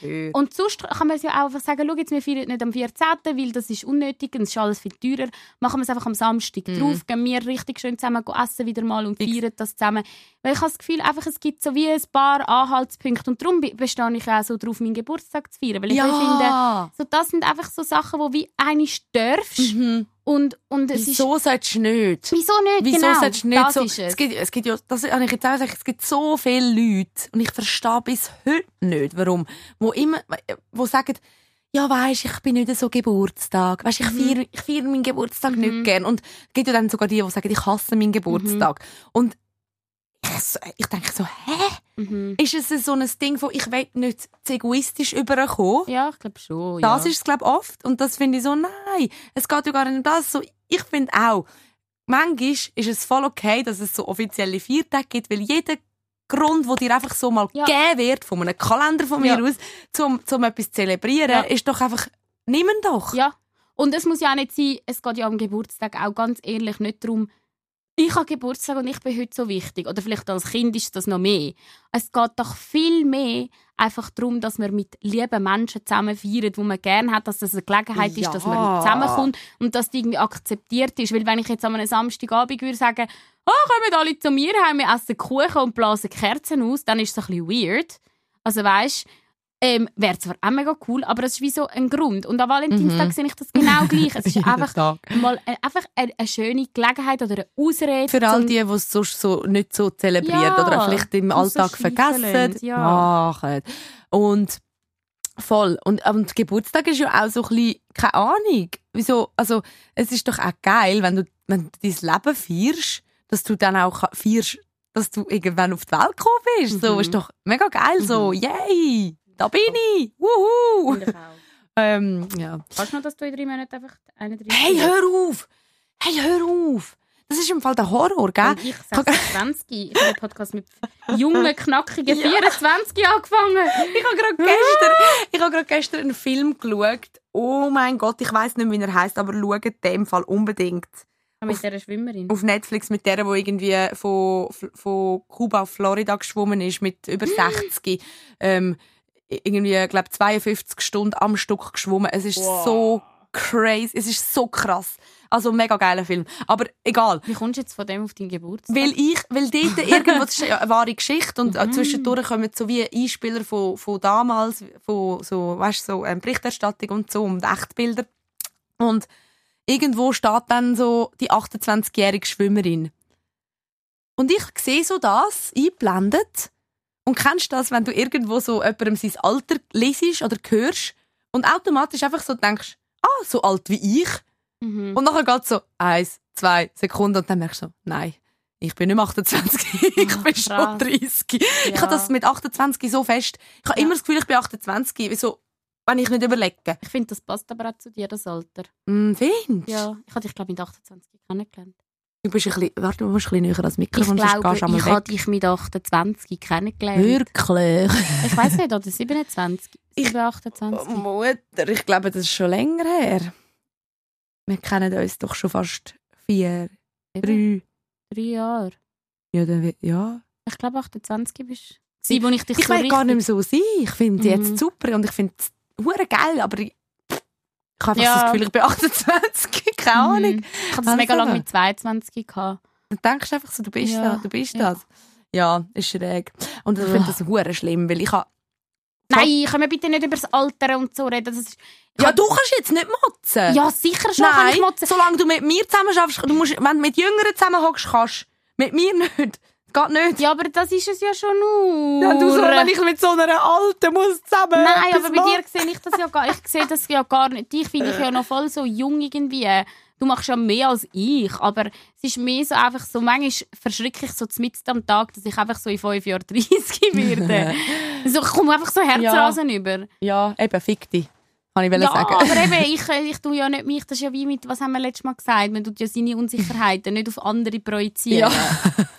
gehört. Und sonst kann man es ja auch einfach sagen, schau jetzt, wir feiern nicht am 14., weil das ist unnötig und es ist alles viel teurer. Machen wir es einfach am Samstag Mhm. drauf, gehen wir richtig schön zusammen essen wieder mal und feiern das zusammen. Weil ich habe das Gefühl, einfach, es gibt so wie ein paar Anhaltspunkte und darum be- bestehe ich auch so darauf, meinen Geburtstag zu feiern. Weil ich Ja. finde, so, das sind einfach so Sachen, wo wie eine darfst Mhm. Und, und es ist... Wieso solltest du nicht? Wieso nicht? Wieso genau, solltest du nicht das so? ist es. Es gibt, es gibt ja, das habe ich jetzt auch gesagt, es gibt so viele Leute, und ich verstehe bis heute nicht, warum, wo immer, wo sagen, ja, weisst, ich bin nicht so Geburtstag. Weisst, ich Mhm. feiere, ich feiere meinen Geburtstag nicht gern. Und es gibt ja dann sogar die, die sagen, ich hasse meinen Geburtstag. Mhm. Und ich, denke so, hä? Mhm. Ist es so ein Ding von, ich will nicht zu egoistisch überkommen? Ja, ich glaube schon. Das ja. ist es, glaube ich, oft. Und das finde ich so, nein, es geht ja gar nicht um das. So, ich finde auch, manchmal ist es voll okay, dass es so offizielle Viertage gibt, weil jeder Grund, wo dir einfach so mal Ja. gegeben wird, von einem Kalender von mir Ja. aus, zum, zum etwas zu zelebrieren, Ja. ist doch einfach, nimm ihn doch. Ja. Und es muss ja auch nicht sein, es geht ja am Geburtstag auch ganz ehrlich nicht darum, ich habe Geburtstag und ich bin heute so wichtig. Oder vielleicht als Kind ist das noch mehr. Es geht doch viel mehr einfach darum, dass man mit lieben Menschen zusammen feiert, wo man gerne hat, dass das eine Gelegenheit Ja. ist, dass man zusammenkommt und dass das irgendwie akzeptiert ist. Weil wenn ich jetzt an einem Samstagabend würde sagen, oh, kommen alle zu mir heim, wir essen Kuchen und blasen Kerzen aus, dann ist es ein bisschen weird. Also weißt ähm, wäre zwar auch mega cool, aber es ist wie so ein Grund. Und an Valentinstag Mhm. sehe ich das genau gleich. Es ist einfach Tag. mal äh, einfach eine, eine schöne Gelegenheit oder eine Ausrede. Für all die, die es sonst so nicht so zelebrieren Ja, oder vielleicht im so Alltag schleifen vergessen. ja. Machen. Und voll. Und, und Geburtstag ist ja auch so ein bisschen, keine Ahnung. Wieso, also, es ist doch auch geil, wenn du, wenn du dein Leben feierst, dass du dann auch feierst, dass du irgendwann auf die Welt gekommen bist. So, Mhm. ist doch mega geil. So, yay! Da bin ich! Wuhu! Ähm, ja. Kannst du noch, dass du in drei Monaten einfach 31 Hey, hör auf! Hey, hör auf! Das ist im Fall der Horror, gell? Und ich 26. Ich habe den Podcast mit jungen, knackigen 24 angefangen. Ich habe gerade gestern, ich habe gerade gestern einen Film geschaut. Oh mein Gott, ich weiß nicht, wie er heißt, aber schaut dem Fall unbedingt Mit dieser Schwimmerin. auf Netflix mit der, wo irgendwie von, von Kuba auf Florida geschwommen ist mit über 60. Ähm, irgendwie, glaube 52 Stunden am Stück geschwommen. Es ist so crazy, es ist so krass. Also ein mega geiler Film. Aber egal. Wie kommst du jetzt von dem auf deinen Geburtstag? Weil ich, weil dort irgendwo, das ist ja eine wahre Geschichte und äh, zwischendurch kommen so wie Einspieler von, von damals, von so, weißt so ähm, Berichterstattung und so und Echtbilder. Und irgendwo steht dann so die 28-jährige Schwimmerin. Und ich sehe so das eingeblendet. Und kennst du das, wenn du irgendwo so jemandem sein Alter lesest oder hörst und automatisch einfach so denkst, ah, so alt wie ich. Mhm. Und nachher geht so eins, zwei Sekunden und dann merkst du so, nein, ich bin nicht mehr 28, ich bin krass. schon 30. Ich Ja. habe das mit 28 so fest. Ich habe Ja. immer das Gefühl, ich bin 28. Wieso, wenn ich nicht überlege? Ich finde, das passt aber auch zu dir, das Alter. Hm, findest Ja, ich habe dich, glaube ich, mit 28 kennengelernt. Du bist ein bisschen, warte, du musst ein bisschen näher Ich Mikrofon, sonst glaube, ich habe weg. dich mit 28 kennengelernt. Wirklich? Ich weiß nicht, oder 27? Ich- 7, 28? Oh, Mutter, ich glaube, das ist schon länger her. Wir kennen uns doch schon fast vier, Eben, drei. drei Jahre. Ja, dann, ja. Ich glaube, 28 bist du. ich Ich so will gar nicht mehr so sein. Ich finde Mhm. jetzt super und ich finde es geil, aber ich, ich habe Ja. das Gefühl, ich bin 28. Keine Ahnung. Mhm. Ich habe das mega lange mit 22 gehabt. Du denkst einfach so, du bist Ja. da, du bist Ja. das. Ja, ist schräg. Und ich finde das hure schlimm, weil ich habe... Nein, können wir bitte nicht über das Alter und so reden. Das ist... Ja, hab- du kannst jetzt nicht motzen. Ja, sicher schon kann Nein, ich motzen. solange du mit mir zusammen schaffst, du musst, wenn du mit Jüngeren zusammen hockst, kannst du. Mit mir nicht. Geht nicht. Ja, aber das ist es ja schon nur. Ja, du so, wenn ich mit so einer Alten muss zusammen Nein, aber bei machen. dir sehe ich das ja gar Ich sehe das ja gar nicht. Dich finde ich ja noch voll so jung irgendwie. Du machst ja mehr als ich, aber es ist mehr so einfach so, manchmal verschrecke ich so mitten am Tag, dass ich einfach so in fünf Jahren 30 werde. so, ich komme einfach so Herzrasen über. Ja, eben, fick dich. Kann ich Ja, sagen. aber eben, ich, äh, ich tue ja nicht mich, das ist ja wie mit, was haben wir letztes Mal gesagt, man tut ja seine Unsicherheiten nicht auf andere projizieren.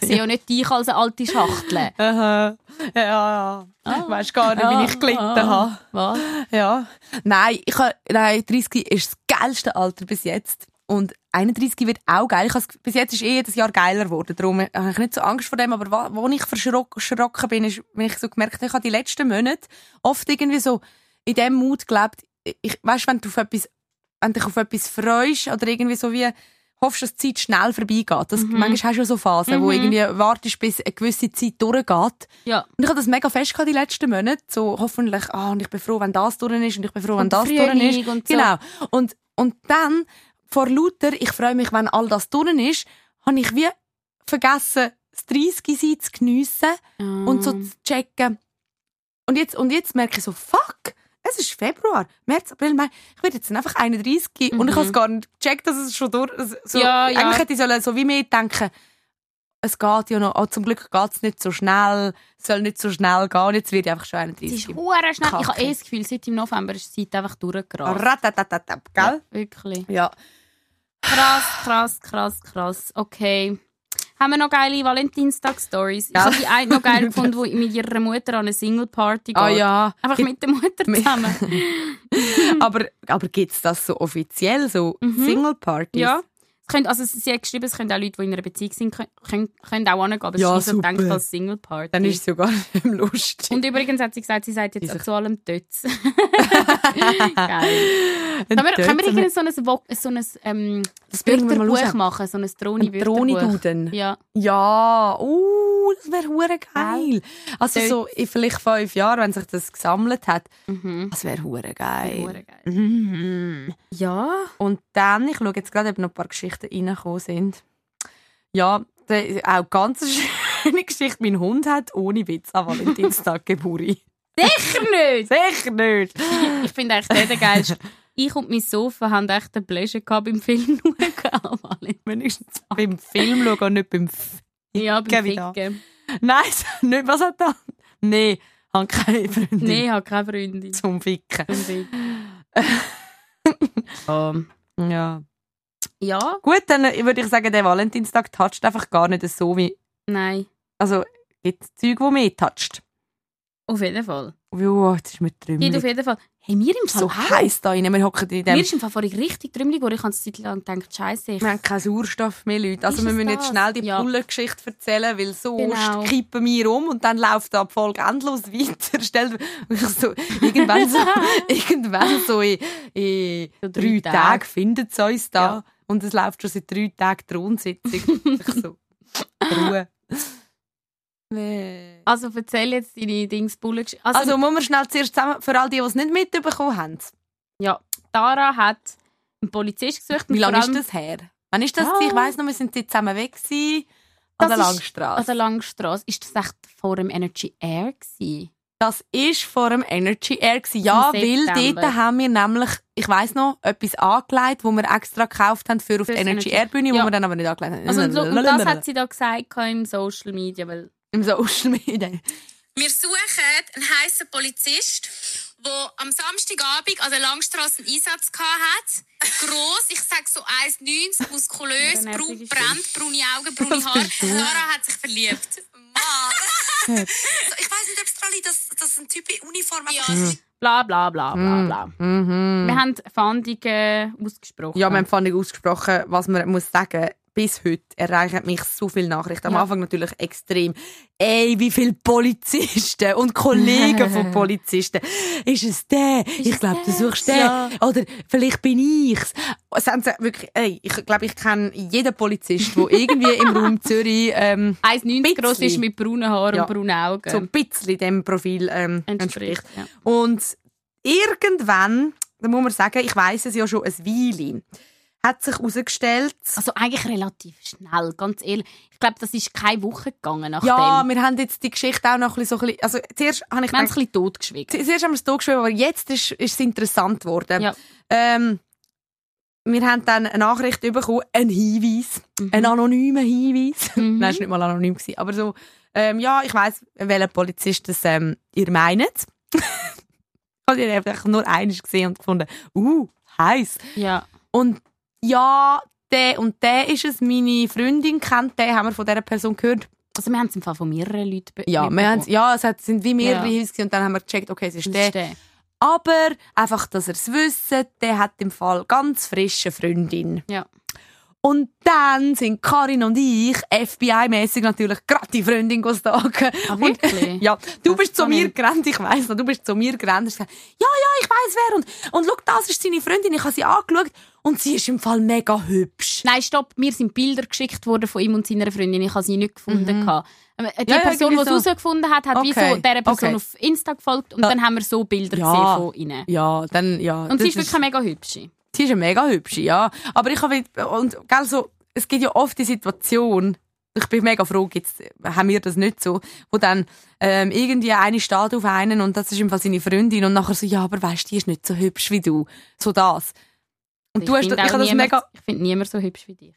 Ich sehe ja nicht dich als eine alte Schachtel. Aha. Ja, ja. Ah. Weißt gar nicht, wie ich gelitten Ah. habe. Was? Ja. Nein, ich ha, nein, 30 ist das geilste Alter bis jetzt. Und 31 wird auch geil. Ich has, bis jetzt ist eh jedes Jahr geiler geworden. Darum habe ich nicht so Angst vor dem. Aber wo, wo ich verschrock- verschrocken bin, ist, wenn ich so gemerkt habe, ich habe die letzten Monate oft irgendwie so in dem Mut gelebt. Ich, weißt, wenn du auf etwas, wenn dich auf etwas freust oder irgendwie so wie hoffst, dass die Zeit schnell vorbeigeht. Das, Manchmal hast du ja so Phasen, wo irgendwie wartest, bis eine gewisse Zeit durchgeht. Ja. Und ich habe das mega fest gehabt die letzten Monate. So hoffentlich, ah, und ich bin froh, wenn das durch ist und ich bin froh, wenn Und das durch ist. und so. Genau. Und, und dann, vor lauter, ich freue mich, wenn all das durch ist, habe ich wie vergessen, das 30 sein zu geniessen und so Mm. zu checken. Und jetzt, und jetzt merke ich so, fuck, es ist Februar, März, April, Mai. Ich werde jetzt einfach 31 und ich habe es gar nicht gecheckt, dass es schon durch so, Mhm. Ja, ja. Eigentlich hätte ich sollen, so wie mir denken, es geht ja noch, oh, zum Glück geht es nicht so schnell, es soll nicht so schnell gehen. Und Jetzt wird ich einfach schon Es 31. ist hure schnell. Ich habe Kacke. eh das Gefühl, seit im November ist die Zeit einfach durchgerast. Ratatatatap, gell? Wirklich. Ja. Krass, krass, krass, krass. Okay. Haben wir noch geile Valentinstag-Stories? Ich Ja. habe die eine noch geil gefunden, die mit ihrer Mutter an eine Single-Party geht. Ah ja. Einfach mit der Mutter zusammen. aber aber gibt es das so offiziell, so Single-Partys? Mhm. ja. Es können, also sie hat geschrieben, es können auch Leute, die in einer Beziehung sind, können, können, auch hingehen, aber Ja, es ist nicht so gedacht als Single-Party. Dann ist es ja gar nicht mehr lustig. Und übrigens hat sie gesagt, sie sagt jetzt zu allem Tötz. Geil. Können wir, können wir so ein, Wo- so ein ähm, Das machen? So ein Droni-Wörterbuch? Droni-Duden. Ja. Ja, uh, das wäre hure geil. Also Dort- so in vielleicht fünf Jahren, wenn sich das gesammelt hat, Mhm. das wäre hure geil. Mhm. Ja. Und dann, ich schaue jetzt gerade, ob noch ein paar Geschichten reingekommen sind. Ja, auch ganz eine schöne Geschichte. Mein Hund hat ohne Witz an Valentinstag Geburi. Sicher nicht! Sicher nicht. Ich finde eigentlich der geilste. Ich und mein Sofa haben echt einen Pleasure gehabt beim Film schauen. Wenigstens beim Film schauen und nicht beim F Ja, beim. Ficken. Nein, nicht, was hat er? Nein, habe keine Freundin Nein, habe keine Freundin. zum Ficken. Beim Ficken. ja. Ja. ja, Gut, dann würde ich sagen, der Valentinstag toucht einfach gar nicht so wie. nein. Also, gibt es Zeug, die mehr toucht. Auf jeden Fall. Ja, jetzt ist mir Geht auf trümmelig. jeden Fall. Hey, mir im Fall So heiß da rein. Wir hocken in dem. Mir ist im Fall vorhin richtig trümmelig geworden. Ich habe eine Zeit lang gedacht, Scheiße, ich Wir haben keinen Sauerstoff mehr, Leute. Also Ist wir müssen jetzt das? schnell die Ja. Bullengeschichte erzählen, weil sonst Genau. kippen wir um und dann läuft die Folge endlos weiter. So, irgendwann so, irgendwann so in, in So drei drei Tage. Tagen findet es uns da. Ja. Und es läuft schon seit drei Tagen die Rundsitzung. so, Ruhe. Nee. Also erzähl jetzt deine Dings Bullet. Also, Also muss man schnell zuerst zusammen, für all die, die es nicht mitbekommen haben. ja, Tara hat einen Polizist gesucht. Wie lange ist das her? Wann ist das? Ah. Ich weiss noch, wir sind dort zusammen weg gewesen, an Das der ist- Langstrasse. An der Langstrasse. Ist das echt vor dem Energy Air gewesen? Das ist vor dem Energy Air gewesen. Ja, Im weil dort haben wir nämlich, ich weiss noch, etwas angelegt, wo wir extra gekauft haben für auf die Fürs Energy. Air Bühne, wo Ja. wir dann aber nicht angelegt haben. Also, und, und das hat sie da gesagt in Social Media, weil im Social Media. Wir suchen einen heißen Polizist, der am Samstagabend an der Langstrasse einen Einsatz hat. Gross, ich sage so 1,90, muskulös, braun, brennt, braune Augen, braune Haare. Sarah hat sich verliebt. Mann! Ich weiß nicht, ob es alle, dass, dass ein Typ in Uniform Ja, einfach bla bla bla bla bla. Mhm. Wir haben Fahndungen ausgesprochen. Ja, wir haben vorhin ausgesprochen, was man muss sagen bis heute erreichen mich so viele Nachrichten. Am Ja. Anfang natürlich extrem. Ey, wie viele Polizisten und Kollegen von Polizisten. Ist es der? ich glaube, du suchst den. Ja. Oder vielleicht bin ich's. Es haben sie wirklich, ey, ich glaube, ich kenne jeden Polizist, der irgendwie im Raum Zürich ähm, 1,90 groß ist mit braunen Haaren Ja. und braunen Augen. so ein bisschen dem Profil ähm, entspricht. entspricht. Und irgendwann, da muss man sagen, ich weiß es ja schon ein Weile, hat sich herausgestellt. Also eigentlich relativ schnell, ganz ehrlich. Ich glaube, das ist keine Woche gegangen nach Ja, wir haben jetzt die Geschichte auch noch ein bisschen so ein bisschen, also zuerst habe ich Wir haben es ein bisschen totgeschwiegen. zuerst haben wir es totgeschrieben, aber jetzt ist, ist es interessant geworden. Ja. Ähm, wir haben dann eine Nachricht bekommen, einen Hinweis, einen anonymen Hinweis. Mhm. Nein, es war nicht mal anonym, gewesen, aber so, ähm, ja, ich weiss, welcher Polizist das ähm, ihr meint. also, ich habe einfach nur eines gesehen und gefunden, uh, heiß. Ja. Und ja, der und der ist es, meine Freundin kennt den, haben wir von dieser Person gehört. Also wir haben es im Fall von mehreren Leuten Ja, wir haben's- ja es hat- sind wie mehrere Ja. Gewesen und dann haben wir gecheckt, okay, es ist der. ist der. Aber einfach, dass ihr es wisst, der hat im Fall ganz frische Freundin. Ja. Und dann sind Karin und ich FBI-mäßig natürlich gerade die Freundin stalken. Ah, wirklich? ja, du bist zu mir gerannt, ich weiss noch, du bist zu mir gerannt und gesagt, ja, ja, ich weiss wer. Und, und schau, das ist seine Freundin, ich habe sie angeschaut und sie ist im Fall mega hübsch. Nein, stopp. Mir sind Bilder geschickt worden von ihm und seiner Freundin. Ich habe sie nicht gefunden. gehabt. Ähm, Die Mhm. Ja, ja, Person, die es irgendwie so. herausgefunden hat, hat wie Okay, so dieser Person okay. auf Insta gefolgt und Ja. dann haben wir so Bilder Ja. gesehen von ihnen. Ja, dann, ja. Und sie ist wirklich mega hübsch. Sie ist eine mega hübsche, ja. Aber ich habe, und, gell, so, es gibt ja oft die Situation, ich bin mega froh, jetzt haben wir das nicht so, wo dann ähm, irgendwie eine steht auf einen und das ist im Fall seine Freundin und nachher so, ja, aber weißt, die ist nicht so hübsch wie du. So das. Und du hast, ich finde auch habe das niemand- mega, Ich finde niemand so hübsch wie dich.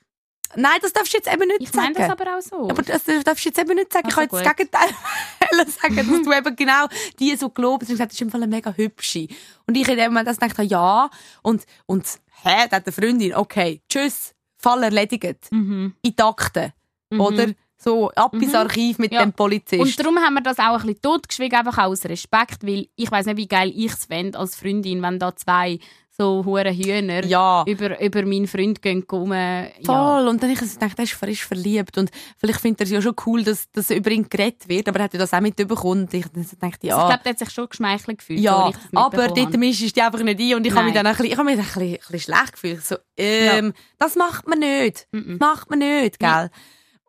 nein, das darfst du jetzt eben nicht Ich sagen. meine das aber auch so. Aber das darfst du jetzt eben nicht sagen. ich Also kann jetzt das Gegenteil sagen, dass du eben genau die so gelobt hast und gesagt, das ist im Fall eine mega hübsche. Und ich in dem Moment gedacht, ja. Und, und, hä, da hat eine Freundin, okay, tschüss, Fall erledigt. Mhm. In Takten. Oder? So, ab ins Mhm. Archiv mit Ja. dem Polizist. Und darum haben wir das auch ein bisschen totgeschwiegen, einfach aus Respekt, weil ich weiß nicht, wie geil ich es fände als Freundin, wenn da zwei so hure Hühner ja. über, über meinen Freund gehen rum. Ja. Voll. Und dann habe ich gedacht, er ist frisch verliebt. Und vielleicht findet er es ja schon cool, dass, dass über ihn geredet wird. Aber er hat ja das auch mitbekommen. Und ich dachte, Also ich ja. glaube, der hat sich schon geschmeichelt gefühlt. so, Ja, das aber dort habe. du dich einfach nicht ein und ich habe mich dann ein bisschen, ich habe mich ein bisschen, ein bisschen schlecht gefühlt. So, ähm, Das macht man nicht. Mhm. Macht man nicht, gell?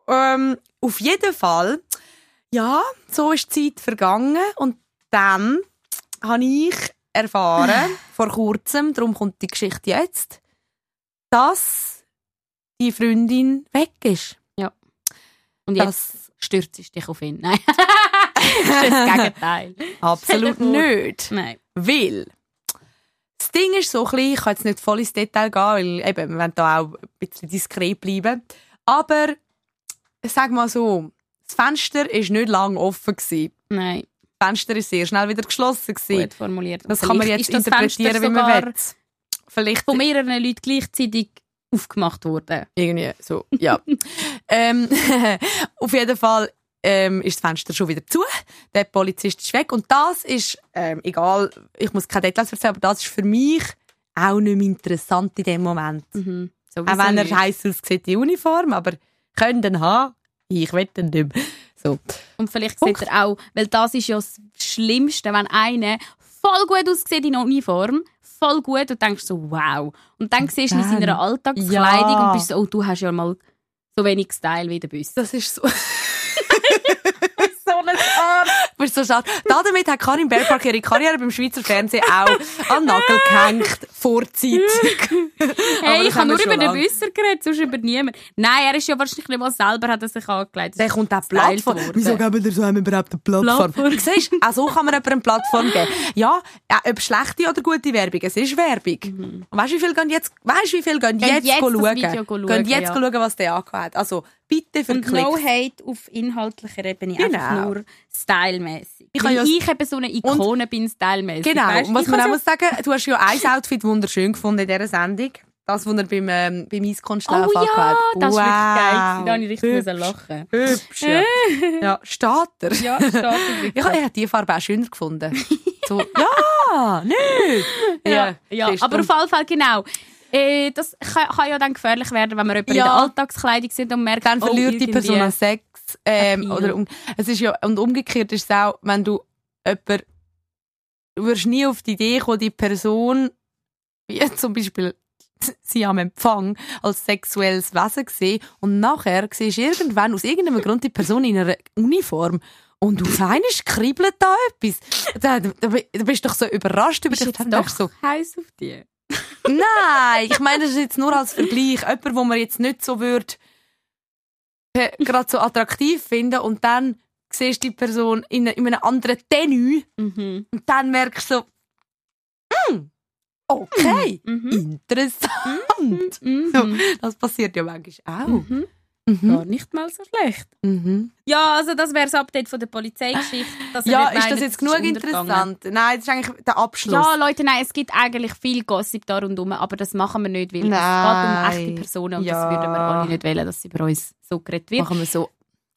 Ähm, auf jeden Fall, ja, so ist die Zeit vergangen und dann habe ich erfahren, vor kurzem, darum kommt die Geschichte jetzt, dass die Freundin weg ist. Und Das jetzt stürzt dich auf ihn. Nein. das ist das Gegenteil. absolut nicht. Nein. Weil das Ding ist so ein bisschen, ich kann jetzt nicht voll ins Detail gehen, weil eben, wir wollen da auch ein bisschen diskret bleiben. Aber sag mal so, das Fenster war nicht lange offen. Gewesen. Nein, Fenster ist sehr schnell wieder geschlossen. Gewesen. gut formuliert. Das kann man jetzt interpretieren, Fenster wie man will. Vielleicht von mehreren Leuten gleichzeitig aufgemacht worden. irgendwie so, ja. ähm, auf jeden Fall ähm, ist das Fenster schon wieder zu. Der Polizist ist weg. Und das ist, ähm, egal, ich muss keine Details erzählen, aber das ist für mich auch nicht mehr interessant in dem Moment. Mhm. Auch wenn er heiß aussieht, die Uniform, aber können haben, ich will den nicht mehr. So. Und vielleicht Punkt. sieht er auch, weil das ist ja das Schlimmste, wenn einer voll gut aussieht in Uniform, voll gut und denkst so, wow. Und dann siehst du ihn in seiner Alltagskleidung Ja. und bist so, oh, du hast ja mal so wenig Style wie der Büss. Das ist so... so ein Arsch. Du bist so schade. Damit hat Karin Bergpark ihre Karriere beim Schweizer Fernsehen auch an Nagel gehängt. Vorzeit. Aber Hey, ich habe nur über den. Büsser geredet, sonst über niemanden. Nein, er ist ja wahrscheinlich nicht mal selber, hat er sich angelegt. Der kommt auch Plattform. Wieso geben wir so einem überhaupt eine Plattform? Plattform. Siehst du, auch so kann man jemandem eine Plattform geben. Ja, ja, ob schlechte oder gute Werbung, es ist Werbung. Und weißt du, wie viel gehen jetzt, weißt, wie viel gehen Mhm. Gehen jetzt, jetzt schauen? schauen, Gehen jetzt ja. schauen, was der angehört hat. Also, bitte für Und Klicks. no hate auf inhaltlicher Ebene, Genau. einfach nur stylmäßig. Ich Weil ja- ich eben so eine Ikone bin, stylmäßig. Genau. Weißt, Und was man auch muss sagen, du hast ja ein Outfit wunderschön gefunden in dieser Sendung. Das, was er beim, ähm, beim Eiskunstlauf Oh ja, angehört das war wirklich geil. Wow. Da habe ich richtig Hübsch. lachen. Hübsch, ja. ja, steht er. Ja, steht er habe ich habe die Farbe auch schöner gefunden. So, ja, nicht. Ja, ja. du. aber auf jeden Fall genau. Äh, das kann, kann ja dann gefährlich werden, wenn wir jemanden Ja. in der Alltagskleidung sind und merkt, dann oh, verliert die irgendwie- Person Sex. Ähm, oder um, es ist ja, und umgekehrt ist es auch, wenn du jemand, du wirst nie auf die Idee kommen, die Person, wie zum Beispiel sie am Empfang, als sexuelles Wesen gesehen und nachher siehst du irgendwann aus irgendeinem Grund die Person in einer Uniform und auf einmal kribbelt da etwas. Da, da, da bist du doch so überrascht über Bist dich. jetzt doch so, heiß auf die. Nein, ich meine, das ist jetzt nur als Vergleich. Jemand, wo man jetzt nicht so würde, äh, gerade so attraktiv finden und dann siehst du die Person in, in einem anderen Tenue Mhm. und dann merkst du so, hm, okay, Mhm. interessant. Mhm. So, das passiert ja manchmal auch. Mhm. Mhm. Gar nicht mal so schlecht. Mhm. Ja, also das wäre das Update von der Polizeigeschichte. Ja, ist das meint, jetzt es genug interessant? Nein, das ist eigentlich der Abschluss. Ja, Leute, nein, es gibt eigentlich viel Gossip da rundherum, aber das machen wir nicht, weil es Nein. geht um echte Personen und Ja. das würden wir alle nicht wollen, dass über uns so geredet wird. machen wir so.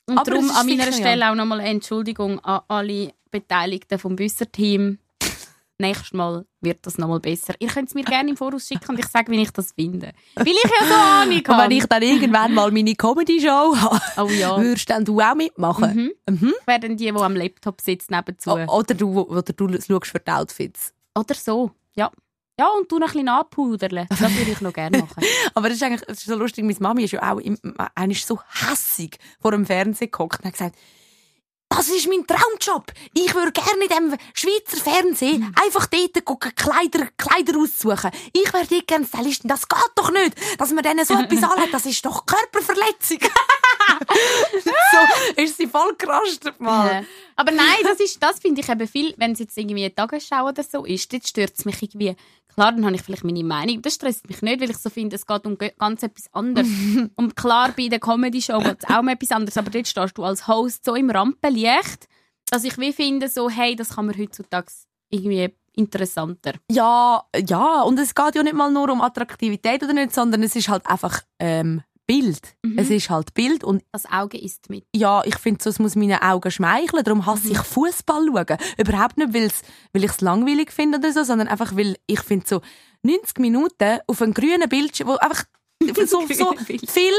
Und Aber darum das an meiner sicher, ja. Stelle auch nochmal eine Entschuldigung an alle Beteiligten vom Büsser-Team. Nächstes Mal wird das nochmal besser. Ihr könnt es mir gerne im Voraus schicken und ich sage, wie ich das finde. Weil ich ja so Ahnung Und wenn habe. ich dann irgendwann mal meine Comedy-Show habe, Oh ja. würdest dann du auch mitmachen? Mhm. Mhm. Ich werde die, die am Laptop sitzt, nebenzu. O- Oder du, oder du schaust für die Outfits. Oder so, ja. Ja, und du noch ein bisschen anpudern. Das würde ich noch gerne machen. Aber das ist eigentlich das ist so lustig. Meine Mami ist ja auch im, ist so hässig vor dem Fernsehen gehockt und hat gesagt, das ist mein Traumjob. Ich würde gerne in dem Schweizer Fernsehen einfach dort gucken, Kleider, Kleider aussuchen. Ich wäre dort gerne Stylistin. Das geht doch nicht, dass man denen so etwas anlegt. Das ist doch Körperverletzung. so ist sie voll gerastet mal. Ja. Aber nein, das, ist, das finde ich eben viel, wenn es jetzt irgendwie eine Tagesschau oder so ist, dort stört es mich irgendwie. Klar, dann habe ich vielleicht meine Meinung. Das stresst mich nicht, weil ich so finde, es geht um ganz etwas anderes. und klar, bei der Comedy-Show geht es auch um etwas anderes, aber dort stehst du als Host so im Rampenlicht, dass ich wie finde, so, hey, das kann man heutzutage irgendwie interessanter. Ja, ja, und es geht ja nicht mal nur um Attraktivität oder nicht, sondern es ist halt einfach ähm, Bild. Mhm. Es ist halt Bild und Das Auge ist mit. ja, ich finde, es muss meinen Augen schmeicheln. Darum hasse Mhm. ich Fußball schauen. Überhaupt nicht, weil's, weil ich es langweilig finde oder so, sondern einfach, weil ich finde so 90 Minuten auf einem grünen Bildschirm, wo einfach so, so viel,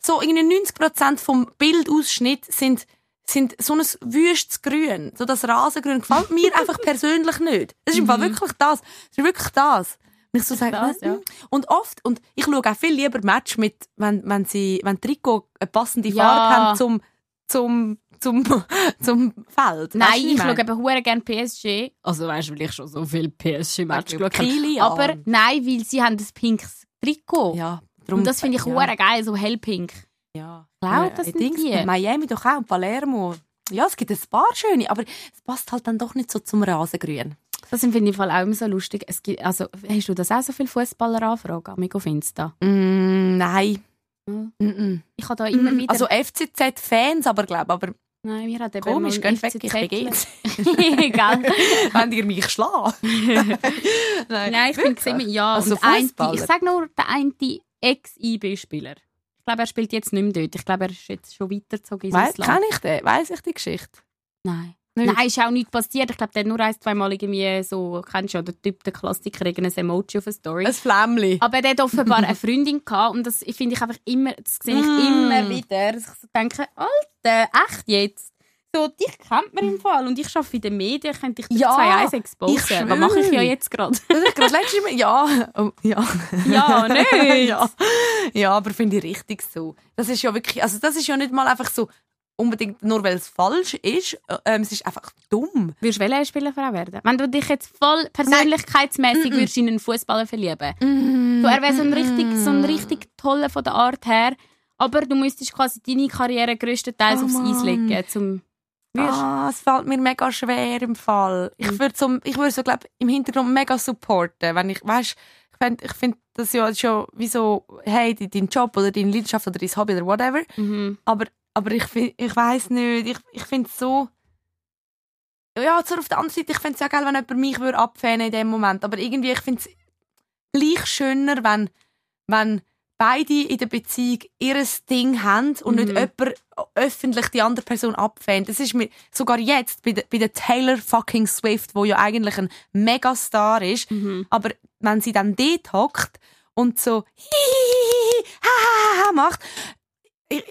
so irgendwie 90 Prozent vom Bildausschnitt sind sind so ein wüstes Grün, so das Rasengrün gefällt mir einfach persönlich nicht. Es ist im Fall wirklich das. Es ist wirklich das. Und ich so sage, das, ja. mm. und oft und ich schaue auch viel lieber Match mit, wenn wenn sie wenn Trikot eine passende Ja. Farbe haben zum zum zum zum Feld. Du, Nein, wie ich meine? schaue eben hure gerne PSG. Also weißt du, weil ich schon so viel PSG-Match geschaut habe. Aber nein, weil sie haben das pinkes Trikot. ja, darum, Und das finde ich ja, hure geil, so hellpink. Ja. Glaub, das ich sind denke, die. Miami doch auch, und Palermo. Ja, es gibt ein paar schöne, aber es passt halt dann doch nicht so zum Rasengrün. Das finde ich im Fall auch immer so lustig. Es gibt, also, hast du das auch so viele Fußballer-Anfragen? Amigo auf Insta. Mm, nein. Mm -mm. Ich habe da immer wieder... Also FCZ-Fans, aber glaube aber nein, mir hat eben komisch, geht weg, ich FCZ begeht's. Egal. Wenn ihr mich schlagen. Nein, Nein, ich finde es immer... Ja, Also ein, ich sage nur, der eine Ex-IB-Spieler. Ich glaube, er spielt jetzt nicht mehr dort. Ich glaube, er ist jetzt schon weitergezogen ins kenn ich den? Weiss ich die Geschichte? Nein. Nicht? Nein, ist auch nichts passiert. Ich glaube, der hat nur ein, zwei Mal irgendwie so, kennst du ja, der Typ, der Klassiker, irgendein Emoji auf eine Story. Ein Flämmli. Aber der hat offenbar eine Freundin gehabt und das finde ich einfach immer, das sehe ich Mm. immer wieder, dass ich so denke, Alter, echt jetzt? So, dich kennt man im Fall und ich arbeite in den Medien, ich könnte dich Ja, 2-1 ich exposen. Was mache ich ja jetzt gerade? Gerade letztes Mal. Ja. Oh, ja. Ja, nicht. ja. ja, aber finde ich richtig so. Das ist ja wirklich, also das ist ja nicht mal einfach so unbedingt nur, weil es falsch ist. Ähm, es ist einfach dumm. Würdest du welche Spielerfrau werden? Wenn du dich jetzt voll persönlichkeitsmäßig würdest in einen Fußballer verlieben. So, er wäre so ein richtig, so ein richtig toller von der Art her, aber du müsstest quasi deine Karriere größtenteils Oh aufs Eis legen, zum Ah, es fällt mir mega schwer im Fall. Ich würde so, ich würde so glaub, im Hintergrund mega supporten, wenn ich, weißt, ich finde, ich find das ja schon wie so, hey, de- dein Job oder deine Leidenschaft oder dein Hobby oder whatever. Mhm. Aber, aber ich, ich weiß nicht, ich, ich finde es so. Ja, so auf der anderen Seite, ich finde es ja geil, wenn jemand mich würde abfähnen in dem Moment. Aber irgendwie, ich finde es gleich schöner, wenn, wenn beide in der Beziehung ihr Ding haben und nicht Mhm. jemand öffentlich die andere Person abfängt. Das ist mir sogar jetzt bei der, bei der Taylor fucking Swift, wo ja eigentlich ein Megastar ist, Mhm. aber wenn sie dann dort hockt und so hihihihi, ha, ha, ha, macht,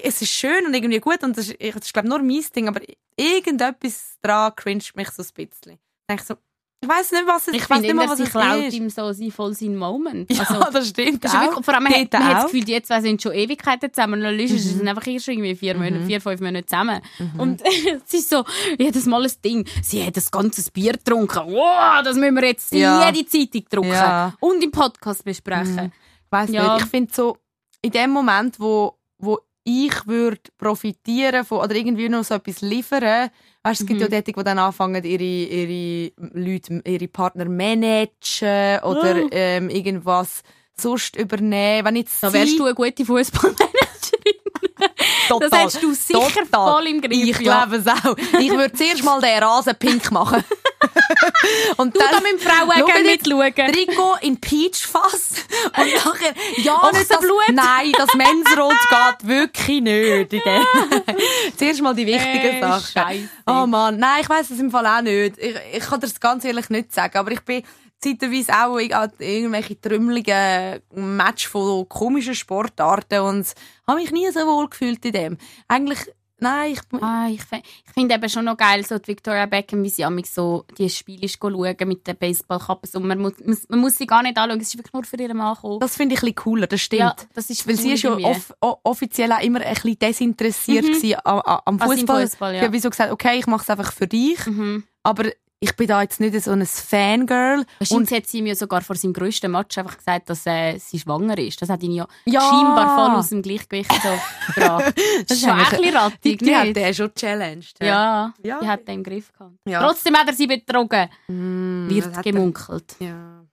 es ist schön und irgendwie gut und das ist, ich- das ist glaube nur mein Ding, aber irgendetwas dran cringet mich so ein bisschen. Ich so, Ich weiß nicht, was es Ich ich weiß nicht immer, mal, was es klaut ihm so sein, voll seinen Moment. Ja, Also, das stimmt. das ja wirklich, vor allem, man, hat, man hat auch. das Gefühl, die zwei sind schon Ewigkeiten zusammen. Und dann Mhm. sie sind einfach erst irgendwie vier, Monate, vier fünf Monate zusammen. Und es ist so, jedes Mal ein Ding. Sie hat das ganze Bier getrunken. Wow, das müssen wir jetzt Ja. jede Zeitung drucken. Ja. Und im Podcast besprechen. Ich weiss Ja. nicht. Ich finde so, in dem Moment, wo, wo ich würde profitieren von, oder irgendwie noch so etwas liefern, weißt, es gibt Mhm. ja Leute, die dann anfangen, ihre, ihre Leute, ihre Partner managen oder Ah. ähm, irgendwas sonst übernehmen. Wenn jetzt Da wärst du eine gute Fußballmanagerin. Total. Das hättest du sicher Total. voll im Griff. Ich ja. glaube es auch. Ich würde zuerst mal den Rasen pink machen. Und Du da mit dem Frauen Schau gerne jetzt, mitschauen. Trikot in Peachfass. Und nachher, ja, Ohne das, Blut. Nein, das Mensrot geht wirklich nicht. Dem. Zuerst mal die wichtigen Äh, Sachen. Scheisse. Oh Mann, nein, ich weiß es im Fall auch nicht. Ich, ich kann dir das ganz ehrlich nicht sagen, aber ich bin zeitweise auch irgendwelche trümmeligen Match von komischen Sportarten und habe mich nie so wohl gefühlt in dem. Eigentlich, nein, ich, Ah, ich ich finde eben schon noch geil, so die Victoria Beckham, wie sie amig so die Spiele ist schauen mit den Baseballkappen. So, man, muss, man muss sie gar nicht anschauen, es ist wirklich nur für ihren Mann gekommen. das finde ich ein bisschen cooler, das stimmt. ja, das ist Weil sie ist ja off offiziell auch immer ein bisschen desinteressiert Mhm. am, am Also Fußball. Ja. Ich habe wieso gesagt, okay, ich mache es einfach für dich, Mhm. aber ich bin da jetzt nicht so ein Fangirl. Wahrscheinlich hat sie ja sogar vor seinem grössten Match einfach gesagt, dass äh, sie schwanger ist. Das hat ihn ja, Ja. scheinbar voll aus dem Gleichgewicht so gebracht. Das ist schon ein bisschen rattig, die, die hat den schon challenged. Ja, Ja. die hat den im Griff gehabt. Ja. Trotzdem hat er sie betrogen, Mm, wird gemunkelt. Er, ja.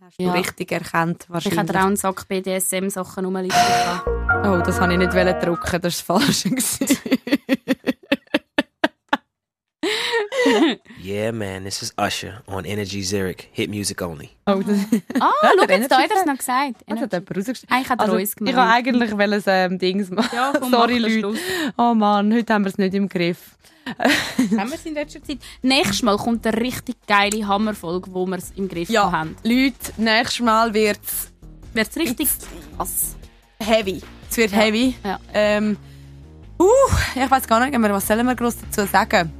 Hast du Ja. richtig erkannt, Ich wahrscheinlich. hatte auch einen Sack BDSM-Sachen rumliegen. Oh, das habe ich nicht drucken, das war gewesen. Yeah, man, this is Usher on Energy Zurich. Hit music only. oh, das, Ah, Hat schau jetzt, da hat er es noch gesagt. das hat jemand rausgestellt. Eigentlich hat er Also, uns ich gemeint. wollte eigentlich wollen, ähm, Dings machen. Ja, komm, Sorry, Leute. Schluss. Oh Mann, heute haben wir es nicht im Griff. haben wir es in letzter Zeit. Nächstes Mal kommt eine richtig geile Hammerfolge, wo wir es im Griff Ja, haben. Leute, nächstes Mal wird es Wird es richtig krass. heavy. Es wird heavy. Ja. Ähm, uh, ich weiß gar nicht, mehr, was sollen wir groß dazu sagen?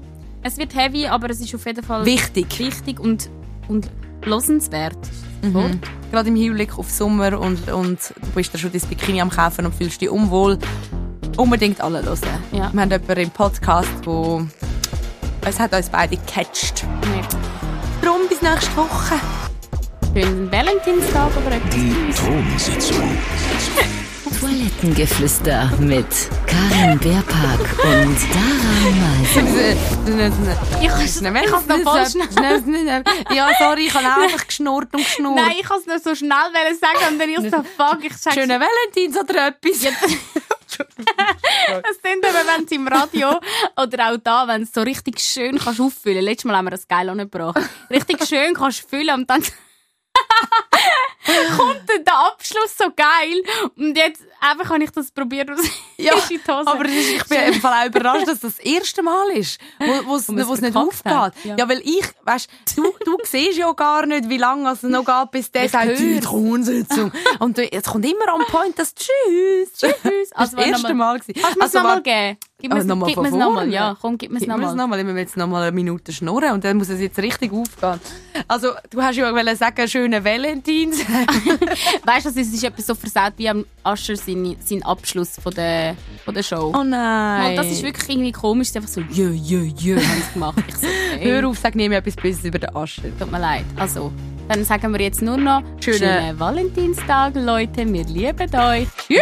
Es wird heavy, aber es ist auf jeden Fall Wichtig. wichtig und, und losenswert. Mhm. Gerade im Hinblick auf Sommer und, und du bist da schon dein Bikini am kaufen und fühlst dich unwohl. Unbedingt alle hören. Ja. Wir haben jemanden im Podcast, wo es hat uns beide gecatcht. Mega. Darum bis nächste Woche. Schönen Valentinstag, aber etwas Die. Thronsitzung. Toilettengeflüster mit Karin Beerpark und Dara Meiser. Ich es kann's noch voll schnell. Ja, sorry, ich habe auch einfach geschnurrt und geschnurrt. Nein, ich kann es noch so schnell sagen und dann ich so, fuck, ich sag's. Schönen Valentins oder etwas. Das sind eben, wenn es im Radio oder auch da, wenn es so richtig schön kannst auffüllen. Letztes Mal haben wir das geil auch nicht gebracht. Richtig schön kannst füllen und dann kommt dann der Abschluss so geil. Und jetzt einfach habe ich das probiert aus Ja, in die Hose. Aber ich bin im Fall auch überrascht, dass das das erste Mal ist, wo es nicht aufgeht. Ja. Ja. weil ich, weißt, du, du siehst ja gar nicht, wie lange es noch geht, bis der Ich sagt. Thronsitzung. Und du- es kommt immer am Point, das Tschüss. Tschüss. Das war das erste Mal. gewesen. Kannst du mir nochmal warte, geben? Gib mir es nochmal gib von vorne. Ja, komm, gib mir es nochmal. nochmal, ich muss jetzt nochmal eine Minute schnurren und dann muss es jetzt richtig aufgehen. Also, du hast ja wollen sagen, schönen Valentins. Weißt du, es ist etwas so versaut wie am Ascher sein, sein Abschluss von der, von der Show. Oh nein. Mal, das ist wirklich irgendwie komisch. Einfach so, jö, jö, jö, haben sie gemacht. Ich so, ey, Hör auf, sag nie mehr etwas Böses über den Asche. Tut mir leid. Also, dann sagen wir jetzt nur noch Schöne- schönen Valentinstag, Leute. Wir lieben euch. Tschüss.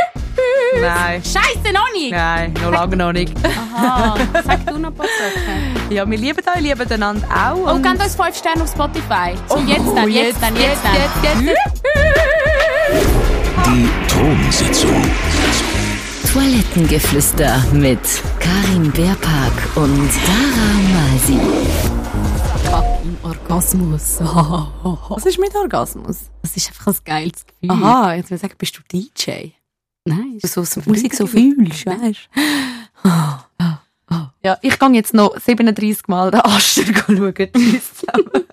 Nein. Scheiße, noch nicht. Nein, noch lange noch nicht. Aha, sag du noch ein paar Sachen. Ja, wir lieben euch, lieben einander auch. Oh, und- gebt uns 5 Sterne auf Spotify. So, Oh, jetzt dann, jetzt, dann, jetzt, dann. jetzt, jetzt, jetzt. Die Thronsitzung. Toilettengeflüster mit Karin Beerpark und Dara Masi. Fucking Orgasmus. Was ist mit Orgasmus? Das ist einfach ein geiles Gefühl. Aha, jetzt will ich sagen, bist du DJ? Nein. Du so Musik so fühlst, weißt du? Ja, ich gehe jetzt noch 37 Mal den Ascher schauen. Tschüss zusammen.